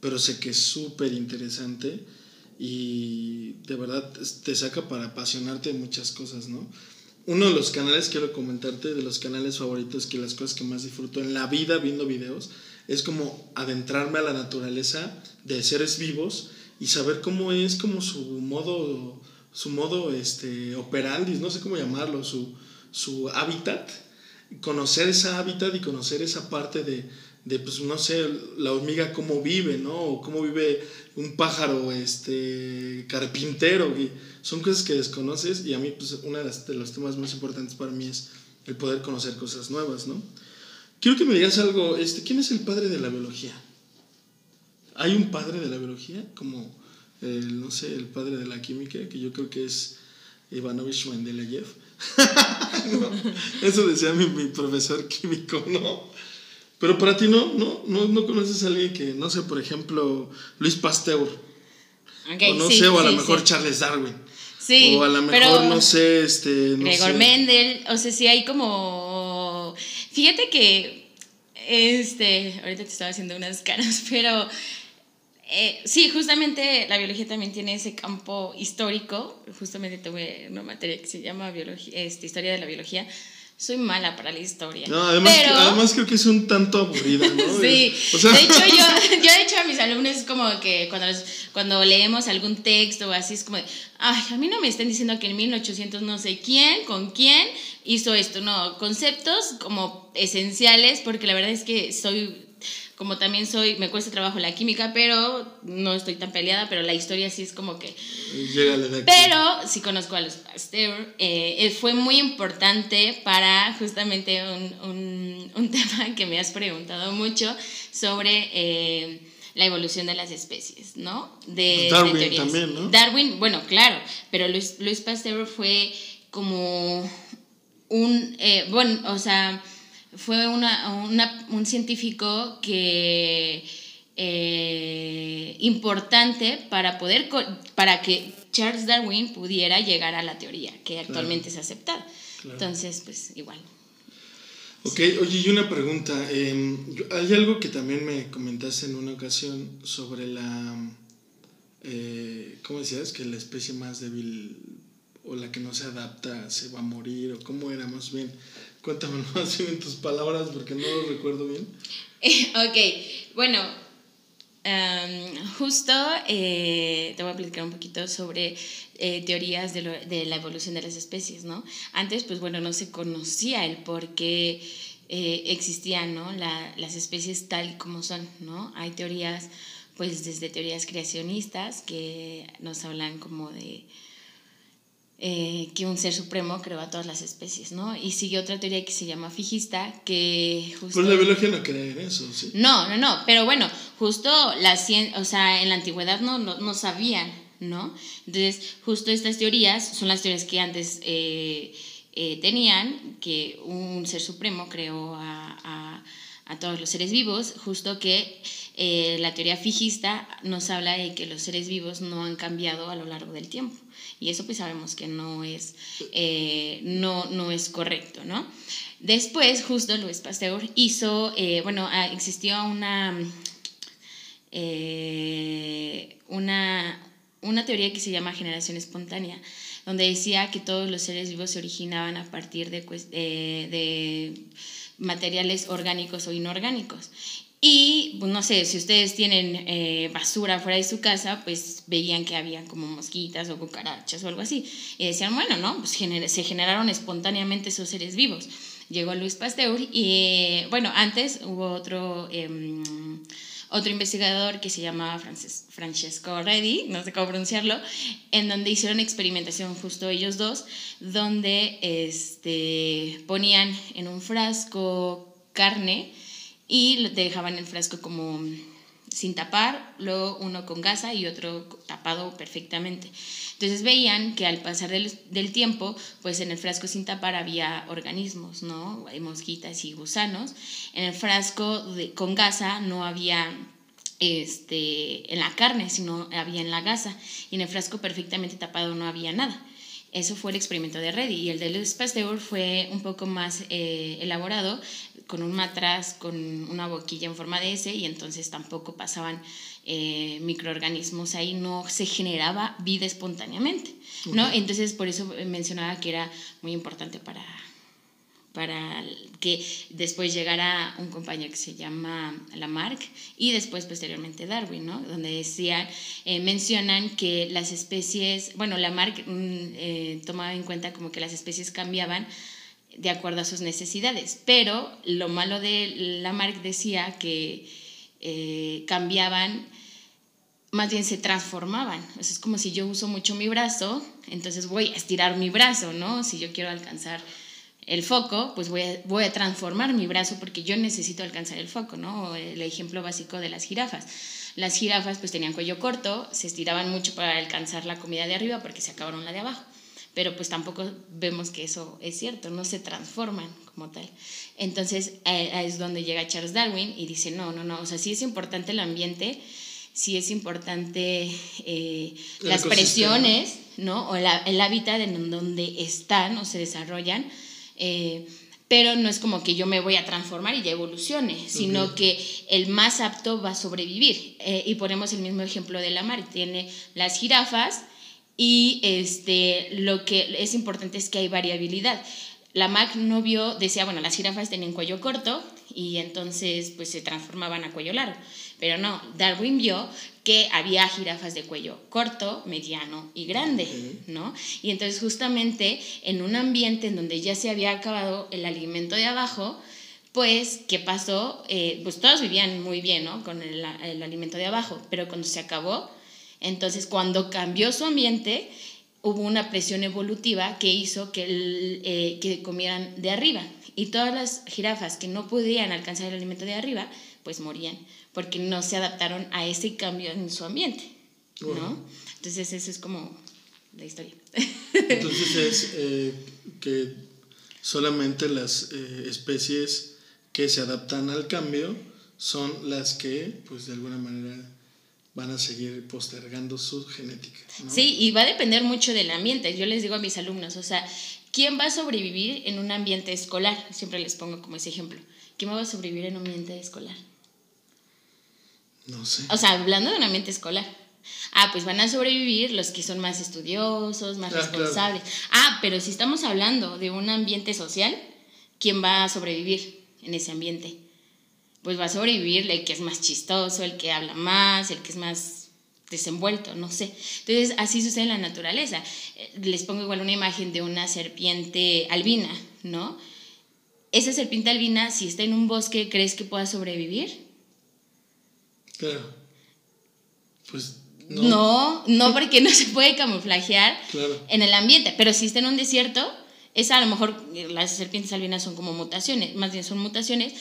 pero sé que es súper interesante y de verdad te saca para apasionarte de muchas cosas, ¿no? Uno de los canales, quiero comentarte, de los canales favoritos, que las cosas que más disfruto en la vida viendo videos, es como adentrarme a la naturaleza de seres vivos y saber cómo es como su modo, su modo este, operandis, no sé cómo llamarlo, su, su hábitat, conocer esa hábitat y conocer esa parte de, de, pues, no sé, la hormiga cómo vive, ¿no? O cómo vive un pájaro, este, carpintero, son cosas que desconoces y a mí, pues, uno de los temas más importantes para mí es el poder conocer cosas nuevas, ¿no? Quiero que me digas algo, este, ¿quién es el padre de la biología? ¿Hay un padre de la biología? Como, el, no sé, el padre de la química, que yo creo que es Ivanovich Mendeleev. eso decía mi, mi, profesor químico, ¿no? Pero para ti no, no, no, no conoces a alguien que, no sé, por ejemplo, Luis Pasteur. Okay, o no sí, sé, o a sí, lo mejor sí. Charles Darwin. Sí, o a lo mejor, pero no sé, este... No Gregor sé. Mendel, o sea, sí hay como... Fíjate que, este, ahorita te estaba haciendo unas caras, pero eh, sí, justamente la biología también tiene ese campo histórico. Justamente tuve una materia que se llama biología, este, historia de la biología. Soy mala para la historia. No, además, pero... que- además creo que es un tanto aburrida, ¿no? Sí, O sea- de hecho yo, yo de hecho a mis alumnos es como que cuando, los- cuando leemos algún texto o así es como de, ay, a mí no me estén diciendo que en 1800 no sé quién, con quién hizo esto, no, conceptos como esenciales porque la verdad es que soy, como también soy, me cuesta trabajo la química, pero no estoy tan peleada, pero la historia sí es como que pero sí conozco a los Pasteur. eh, eh, fue muy importante para justamente un, un- un tema que me has preguntado mucho sobre eh, la evolución de las especies, ¿no? De, Darwin de también, ¿no? Darwin, bueno, claro, pero Luis, Luis Pasteur fue como un, eh, bueno, o sea, fue una, una- un científico que eh, importante para poder para que Charles Darwin pudiera llegar a la teoría que actualmente es aceptada. Claro. Entonces, pues igual. Ok, oye, y una pregunta. eh, yo- hay algo que también me comentaste en una ocasión sobre la. eh, ¿Cómo decías? Que la especie más débil o la que no se adapta se va a morir, o cómo era más bien. Cuéntame bien en tus palabras porque no lo recuerdo bien. ok, bueno, em, justo eh, te voy a platicar un poquito sobre eh, teorías de, lo- de la evolución de las especies, ¿no? Antes, pues bueno, no se conocía el por qué eh, existían, ¿no? La- las especies tal como son, ¿no? Hay teorías, pues desde teorías creacionistas que nos hablan como de eh, que un ser supremo creó a todas las especies, ¿no? Y sigue otra teoría que se llama fijista, que justo... Pues la biología no cree en eso, ¿sí? No, no, no, pero bueno, justo la cien- o sea, en la antigüedad no, no, no sabían, ¿no? Entonces, justo estas teorías son las teorías que antes eh, eh, tenían, que un ser supremo creó a, a- a todos los seres vivos, justo que eh, la teoría fijista nos habla de que los seres vivos no han cambiado a lo largo del tiempo. Y eso pues sabemos que no es, eh, no, no es correcto, ¿no? Después, justo Luis Pasteur hizo, eh, bueno, ah, existió una, una, una teoría que se llama generación espontánea, donde decía que todos los seres vivos se originaban a partir de materiales orgánicos o inorgánicos. Y pues, no sé, si ustedes tienen eh, basura fuera de su casa, pues veían que había como mosquitas o cucarachas o algo así. Y decían, bueno, ¿no? Pues gener- se generaron espontáneamente esos seres vivos. Llegó Luis Pasteur y, bueno, antes hubo otro, em, otro investigador que se llamaba Frances- Francesco Reddy, no sé cómo pronunciarlo, en donde hicieron experimentación justo ellos dos, donde este, ponían en un frasco carne y dejaban el frasco como sin tapar, luego uno con gasa y otro tapado perfectamente. Entonces veían que al pasar del, tiempo, pues en el frasco sin tapar había organismos, ¿no? Hay mosquitas y gusanos. En el frasco de, con gasa no había este, en la carne, sino había en la gasa. Y en el frasco perfectamente tapado no había nada. Eso fue el experimento de Reddy. Y el de Louis Pasteur fue un poco más eh, elaborado, con un matraz, con una boquilla en forma de S, y entonces tampoco pasaban eh, microorganismos ahí, no se generaba vida espontáneamente. ¿no? Entonces, por eso mencionaba que era muy importante para, para que después llegara un compañero que se llama Lamarck y después posteriormente Darwin, ¿no? Donde decían, eh, mencionan que las especies, bueno, Lamarck mm, eh, tomaba en cuenta como que las especies cambiaban de acuerdo a sus necesidades, pero lo malo de Lamarck decía que eh, cambiaban más bien se transformaban. es como si yo uso mucho mi brazo, entonces voy a estirar mi brazo, ¿no? Si yo quiero alcanzar el foco, pues voy a, voy a transformar mi brazo porque yo necesito alcanzar el foco, ¿no? El ejemplo básico de las jirafas. Las jirafas pues tenían cuello corto, se estiraban mucho para alcanzar la comida de arriba porque se acabaron la de abajo. Pero pues tampoco vemos que eso es cierto, no se transforman como tal. Entonces es donde llega Charles Darwin y dice, no, no, no, o sea, sí es importante el ambiente, sí es importante eh, las presiones, ¿no? O el hábitat en donde están o se desarrollan, eh, pero no es como que yo me voy a transformar y ya evolucione, sino que el más apto va a sobrevivir. Eh, y ponemos el mismo ejemplo de la mar, tiene las jirafas y este, lo que es importante es que hay variabilidad. La Mac no vio, decía, bueno, las jirafas tienen cuello corto y entonces pues se transformaban a cuello largo. Pero no, Darwin vio que había jirafas de cuello corto, mediano y grande, ¿no? Y entonces justamente en un ambiente en donde ya se había acabado el alimento de abajo, pues, ¿qué pasó? Eh, pues todos vivían muy bien, ¿no? Con el, alimento de abajo, pero cuando se acabó, entonces cuando cambió su ambiente, hubo una presión evolutiva que hizo que, eh, que comieran de arriba. Y todas las jirafas que no podían alcanzar el alimento de arriba, pues morían porque no se adaptaron a ese cambio en su ambiente, ¿no? Entonces eso es como la historia. Entonces es eh, que solamente las eh, especies que se adaptan al cambio son las que, pues de alguna manera, van a seguir postergando su genética. Sí, y va a depender mucho del ambiente. Yo les digo a mis alumnos, o sea, ¿quién va a sobrevivir en un ambiente escolar? Siempre les pongo como ese ejemplo. ¿Quién va a sobrevivir en un ambiente escolar? No sé. O sea, hablando de un ambiente escolar. Ah, pues van a sobrevivir los que son más estudiosos, más ah, responsables. Ah, pero si estamos hablando de un ambiente social, ¿quién va a sobrevivir en ese ambiente? Pues va a sobrevivir el que es más chistoso, el que habla más, el que es más desenvuelto, no sé. Entonces, así sucede en la naturaleza. Eh, les pongo igual una imagen de una serpiente albina, ¿no? Esa serpiente albina, si está en un bosque, ¿crees que pueda sobrevivir? Claro. Pues no. No, no porque no se puede camuflajear en el ambiente. Pero si está en un desierto, esa a lo mejor las serpientes albinas son como mutaciones, más bien son mutaciones.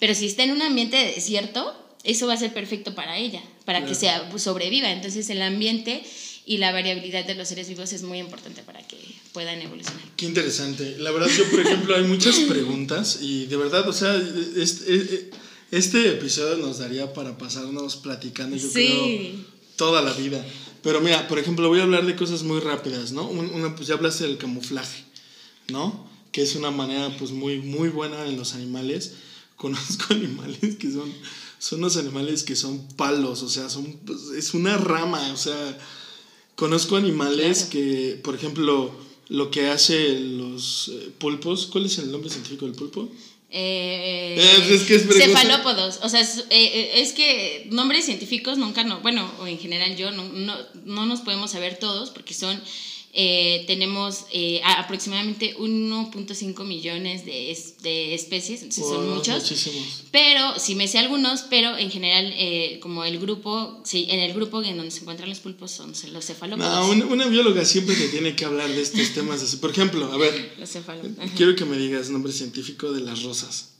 Pero si está en un ambiente de desierto, eso va a ser perfecto para ella, para que sea, pues, sobreviva. Entonces el ambiente y la variabilidad de los seres vivos es muy importante para que puedan evolucionar. Qué interesante. La verdad, yo, por ejemplo, hay muchas preguntas y de verdad, o sea, este, este episodio nos daría para pasarnos platicando, yo creo, toda la vida. Pero mira, por ejemplo, voy a hablar de cosas muy rápidas, ¿no? Una, pues ya hablaste del camuflaje, ¿no? Que es una manera, pues, muy, muy buena en los animales. Conozco animales que son, son unos animales que son palos, o sea, son, pues, es una rama, o sea, conozco animales que, por ejemplo, lo que hace los eh, pulpos, ¿cuál es el nombre científico del pulpo? Eh, eh, es que es cefalópodos. O sea, eh, es, que nombres científicos nunca, no, bueno, o en general yo, no, no, no nos podemos saber todos porque son eh, tenemos eh, aproximadamente 1.5 millones de, de especies, son muchos. Pero, si me sé algunos, pero en general, eh, como el grupo, sí, en el grupo en donde se encuentran los pulpos son los cefalópodos. No, una, bióloga siempre te tiene que hablar de estos temas. Así. Por ejemplo, a ver, quiero que me digas nombre científico de las rosas.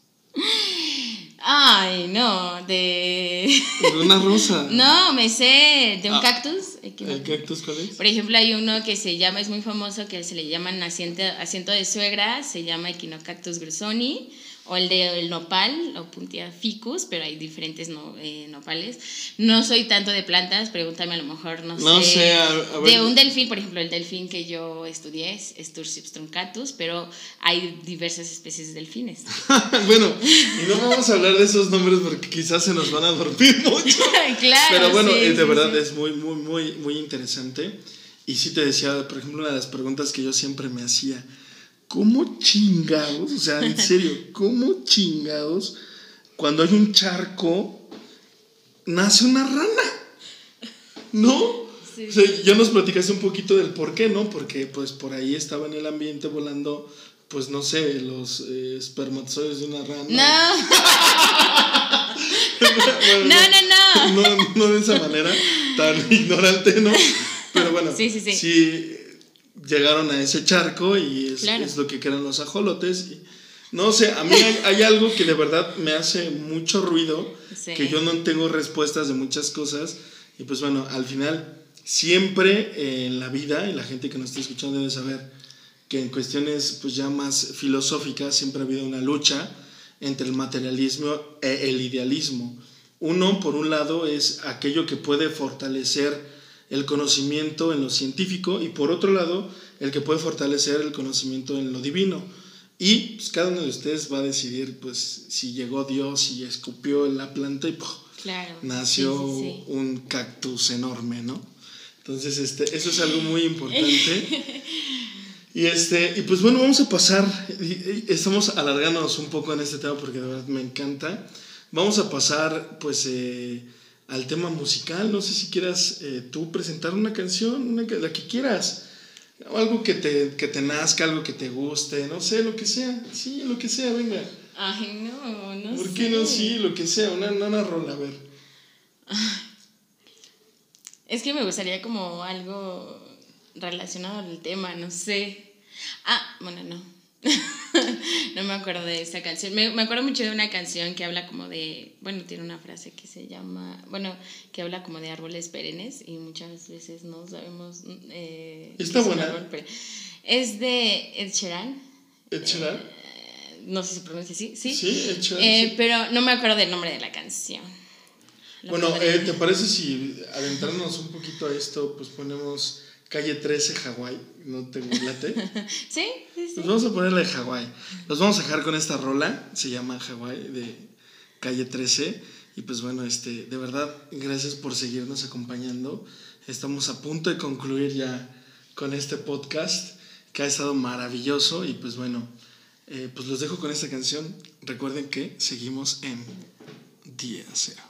Ay, no, de... una rosa. No, me sé de un Ah. cactus. ¿El cactus cuál es? Por ejemplo, hay uno que se llama, es muy famoso, que se le llaman asiento, asiento de suegra, se llama Equinocactus grusoni, o el de el nopal, o Puntia ficus, pero hay diferentes no- eh, nopales. No soy tanto de plantas, pregúntame a lo mejor, no, No sé. sé, a- a ver. De un delfín, por ejemplo, el delfín que yo estudié es, es Turcips truncatus, pero hay diversas especies de delfines. bueno, y no vamos a hablar de esos nombres porque quizás se nos van a dormir mucho. claro. Pero bueno, sí, eh, de sí, verdad sí. es muy, muy, muy, muy interesante. Y sí te decía, por ejemplo, una de las preguntas que yo siempre me hacía, ¿cómo chingados, o sea, en serio, cómo chingados, cuando hay un charco, nace una rana? ¿No? Sí. O sea, ya nos platicaste un poquito del por qué, ¿no? Porque pues por ahí estaba en el ambiente volando, pues no sé, los eh, espermatozoides de una rana. No, Bueno, no, no, no. no, no de esa manera tan ignorante, ¿no? Pero bueno, Sí, sí, sí. Llegaron a ese charco y es, Claro. es lo que crean los ajolotes. y- no sé, a mí hay, hay algo que de verdad me hace mucho ruido, Sí. que yo no tengo respuestas de muchas cosas. Y pues bueno, al final, siempre en la vida, y la gente que nos está escuchando debe saber que en cuestiones pues ya más filosóficas siempre ha habido una lucha entre el materialismo e el idealismo. Uno, por un lado, es aquello que puede fortalecer el conocimiento en lo científico y por otro lado, el que puede fortalecer el conocimiento en lo divino. Y pues, cada uno de ustedes va a decidir pues si llegó Dios y escupió en la planta y. Claro. nació Sí, sí, sí. un cactus enorme, ¿no? Entonces, este, eso es algo muy importante. Y este, y pues bueno, vamos a pasar, estamos alargándonos un poco en este tema porque de verdad me encanta. Vamos a pasar pues eh, al tema musical. No sé si quieras eh, tú presentar una canción, una la que quieras. Algo que te, que te nazca, algo que te guste, no sé, lo que sea. Sí, lo que sea, venga. Ay, no, no ¿Por sé. qué no? Sí, lo que sea, una, una, una rola, a ver. Es que me gustaría como algo relacionado al tema, no sé. Ah, bueno, no. no me acuerdo de esta canción. Me, me acuerdo mucho de una canción que habla como de, bueno, tiene una frase que se llama, bueno, que habla como de árboles perennes y muchas veces no sabemos... Eh, Está es buena. árbol perenne. Es de Ed Sheeran. Ed Sheeran. Eh, no sé si se pronuncia así, ¿sí? Sí, Ed Sheeran, Eh, sí. Pero no me acuerdo del nombre de la canción. Lo Bueno, eh, ¿te parece si adentrándonos un poquito a esto, pues ponemos calle 13 Hawái? ¿No te late? ¿Sí? Sí, sí. Pues vamos a ponerle Hawái. Los vamos a dejar con esta rola, se llama Hawái de calle 13. Y pues bueno, este, de verdad, gracias por seguirnos acompañando. Estamos a punto de concluir ya con este podcast que ha estado maravilloso. Y pues bueno, eh, pues los dejo con esta canción. Recuerden que seguimos en Día Cero.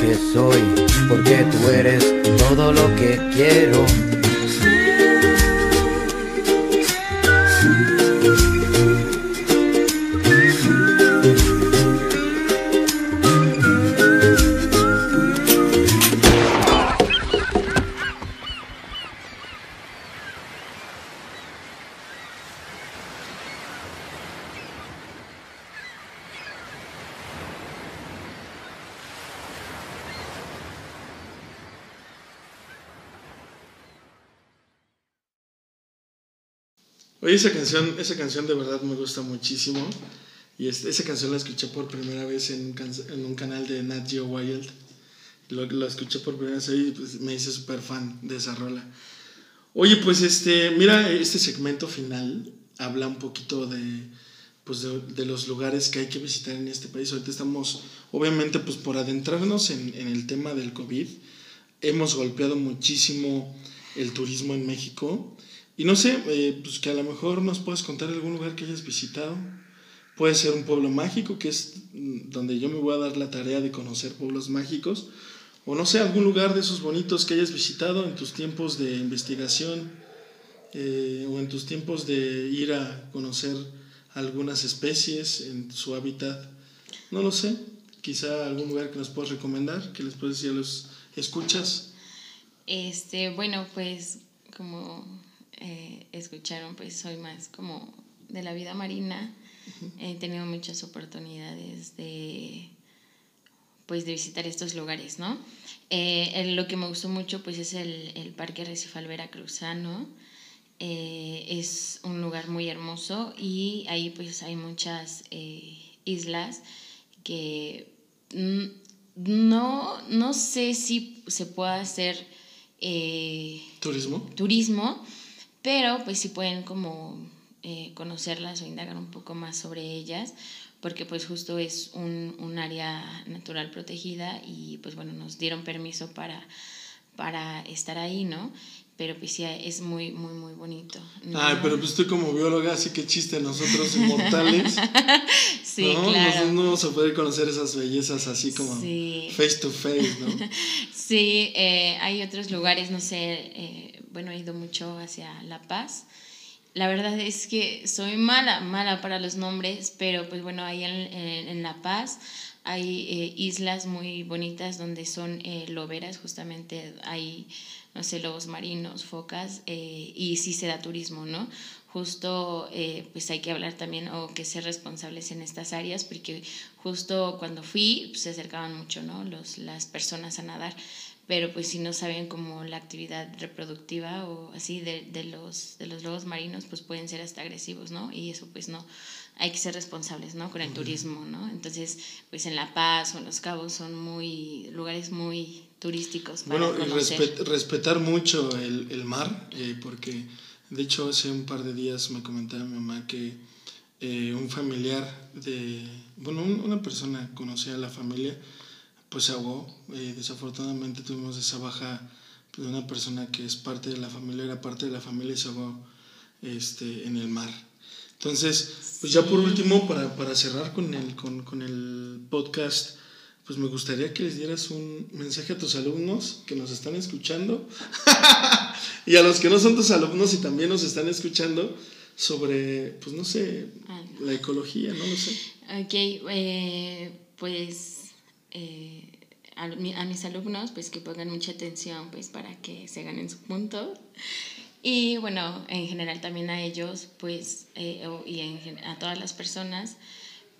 Que soy. Porque tú eres todo lo que quiero. Oye, esa canción, esa canción de verdad me gusta muchísimo. Y este, esa canción la escuché por primera vez en un, can- en un canal de Nat Geo Wild. Lo, lo escuché por primera vez y pues, me hice súper fan de esa rola. Oye, pues este, mira, este segmento final habla un poquito de, pues de, de los lugares que hay que visitar en este país. Ahorita estamos, obviamente, pues por adentrarnos en, en el tema del COVID, hemos golpeado muchísimo el turismo en México. Y no sé, eh, pues que a lo mejor nos puedes contar algún lugar que hayas visitado. Puede ser un pueblo mágico, que es donde yo me voy a dar la tarea de conocer pueblos mágicos. O no sé, algún lugar de esos bonitos que hayas visitado en tus tiempos de investigación eh, o en tus tiempos de ir a conocer algunas especies en su hábitat. No lo sé. Quizá algún lugar que nos puedas recomendar, que les puedes decir a los escuchas. Este, bueno, pues como eh, escucharon, pues soy más como de la vida marina. He tenido muchas oportunidades de pues de visitar estos lugares, ¿no? Eh, el- lo que me gustó mucho pues es el, el Parque Recifal Veracruzano. Eh, es un lugar muy hermoso y ahí pues hay muchas eh, islas que no, no sé si se pueda hacer Turismo. turismo, pero pues sí pueden como eh, conocerlas o indagar un poco más sobre ellas, porque pues justo es un, un área natural protegida y pues bueno, nos dieron permiso para, para estar ahí, ¿no? Pero pues sí, es muy, muy, muy bonito. Ay, No- pero pues estoy como bióloga, así que chiste nosotros inmortales. Sí, ¿no? claro. No, no vamos a poder conocer esas bellezas así como Sí. face to face, ¿no? Sí, eh, hay otros lugares, no sé, eh, bueno, he ido mucho hacia La Paz. La verdad es que soy mala, mala para los nombres, pero pues bueno, ahí en, en- en La Paz hay eh, islas muy bonitas donde son eh, loberas, justamente hay, no sé, lobos marinos, focas, eh, y sí se da turismo, ¿no? Justo eh, pues hay que hablar también o que ser responsables en estas áreas, porque justo cuando fui pues, se acercaban mucho, ¿no? Los, las personas a nadar, pero pues si no saben como la actividad reproductiva o así de, de, los, de los lobos marinos, pues pueden ser hasta agresivos, ¿no? Y eso pues no, hay que ser responsables, ¿no? Con el turismo, ¿no? Entonces, pues en La Paz o en Los Cabos son muy, lugares muy turísticos para Bueno, y respet- respetar mucho el, el mar, eh, porque de hecho hace un par de días me comentaba mi mamá que eh, un familiar de, bueno, un- una persona conocía a la familia, pues se ahogó. Eh, desafortunadamente tuvimos esa baja de una persona que es parte de la familia, era parte de la familia y se ahogó este, en el mar. Entonces, pues ya por último, para, para cerrar con el, con, con el podcast, pues me gustaría que les dieras un mensaje a tus alumnos que nos están escuchando y a los que no son tus alumnos y también nos están escuchando sobre, pues no sé, la ecología, no lo sé. Ok, eh, pues eh, a, mis alumnos, pues que pongan mucha atención, pues para que se ganen su punto. Y bueno, en general también a ellos, pues, eh, y a todas las personas,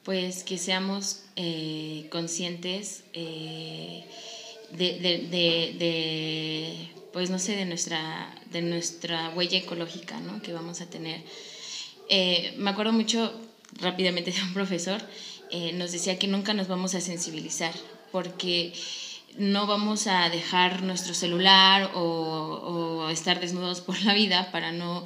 pues que seamos eh, conscientes de, de, pues no sé, de nuestra, de nuestra huella ecológica, ¿no? Que vamos a tener. me acuerdo mucho rápidamente de un profesor, nos decía que nunca nos vamos a sensibilizar porque no vamos a dejar nuestro celular o, estar desnudos por la vida para no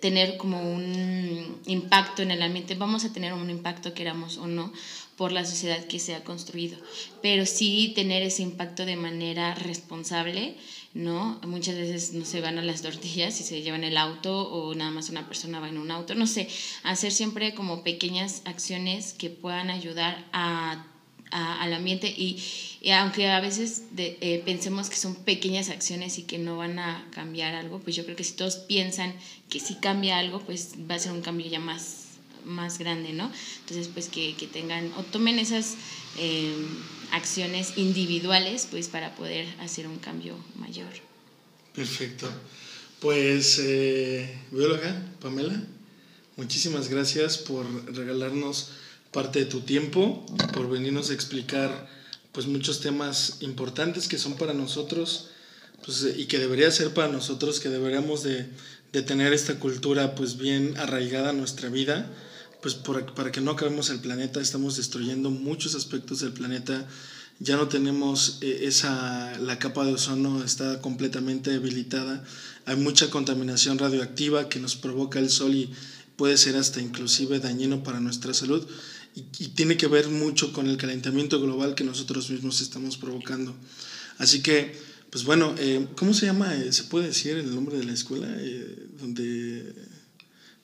tener como un impacto en el ambiente. Vamos a tener un impacto, queramos o no, por la sociedad que se ha construido, pero sí tener ese impacto de manera responsable, ¿no? Muchas veces no se van a las tortillas y se llevan el auto o nada más una persona va en un auto, no sé, hacer siempre como pequeñas acciones que puedan ayudar a al ambiente y, aunque a veces eh, pensemos que son pequeñas acciones y que no van a cambiar algo, pues yo creo que si todos piensan que sí cambia algo, pues va a ser un cambio ya más, más grande, ¿no? Entonces, pues que, tengan o tomen esas eh, acciones individuales, pues para poder hacer un cambio mayor. Perfecto. Pues, eh, bióloga, Pamela, muchísimas gracias por regalarnos parte de tu tiempo, por venirnos a explicar pues muchos temas importantes que son para nosotros pues, y que debería ser para nosotros, que deberíamos de, de tener esta cultura pues bien arraigada en nuestra vida, pues para que no acabemos el planeta, estamos destruyendo muchos aspectos del planeta, ya no tenemos eh, esa, la capa de ozono está completamente debilitada, hay mucha contaminación radioactiva que nos provoca el sol y puede ser hasta inclusive dañino para nuestra salud y, tiene que ver mucho con el calentamiento global que nosotros mismos estamos provocando. Así que, pues bueno, eh, ¿cómo se llama? Eh, ¿Se puede decir el nombre de la escuela eh, donde,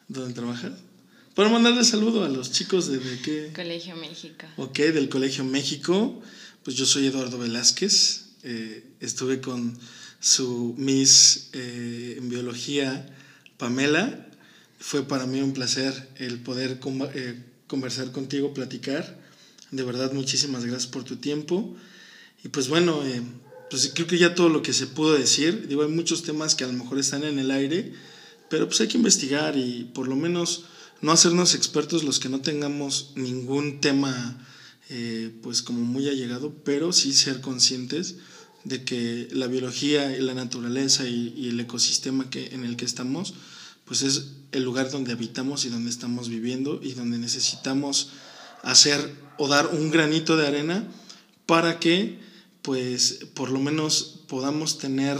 donde trabajan? Para mandarle saludo a los chicos de, de, qué? Colegio México. Ok, del Colegio México. Pues yo soy Eduardo Velázquez. estuve con su Miss en Biología, Pamela. Fue para mí un placer el poder conversar contigo, platicar. De verdad, muchísimas gracias por tu tiempo. Y pues bueno, eh, pues creo que ya todo lo que se pudo decir, digo, hay muchos temas que a lo mejor están en el aire, pero pues hay que investigar y por lo menos no hacernos expertos los que no tengamos ningún tema eh, pues como muy allegado, pero sí ser conscientes de que la biología y la naturaleza y, el ecosistema que, en el que estamos, pues es el lugar donde habitamos y donde estamos viviendo y donde necesitamos hacer o dar un granito de arena para que pues por lo menos podamos tener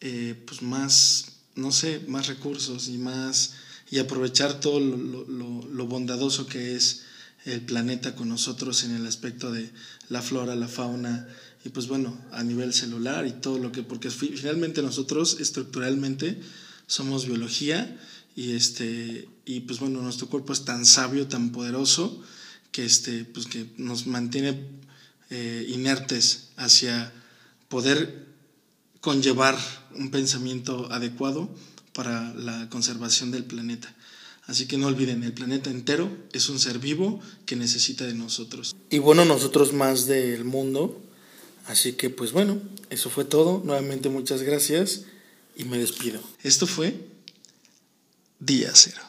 eh, pues más no sé más recursos y más y aprovechar todo lo, lo, bondadoso que es el planeta con nosotros en el aspecto de la flora la fauna y pues bueno a nivel celular y todo lo que porque finalmente nosotros estructuralmente somos biología y, este, y pues bueno, nuestro cuerpo es tan sabio, tan poderoso, que, este, pues que nos mantiene eh, inertes hacia poder conllevar un pensamiento adecuado para la conservación del planeta. Así que no olviden, el planeta entero es un ser vivo que necesita de nosotros. Y bueno, nosotros más del mundo. Así que pues bueno, eso fue todo. Nuevamente muchas gracias y me despido. Esto fue Día Cero.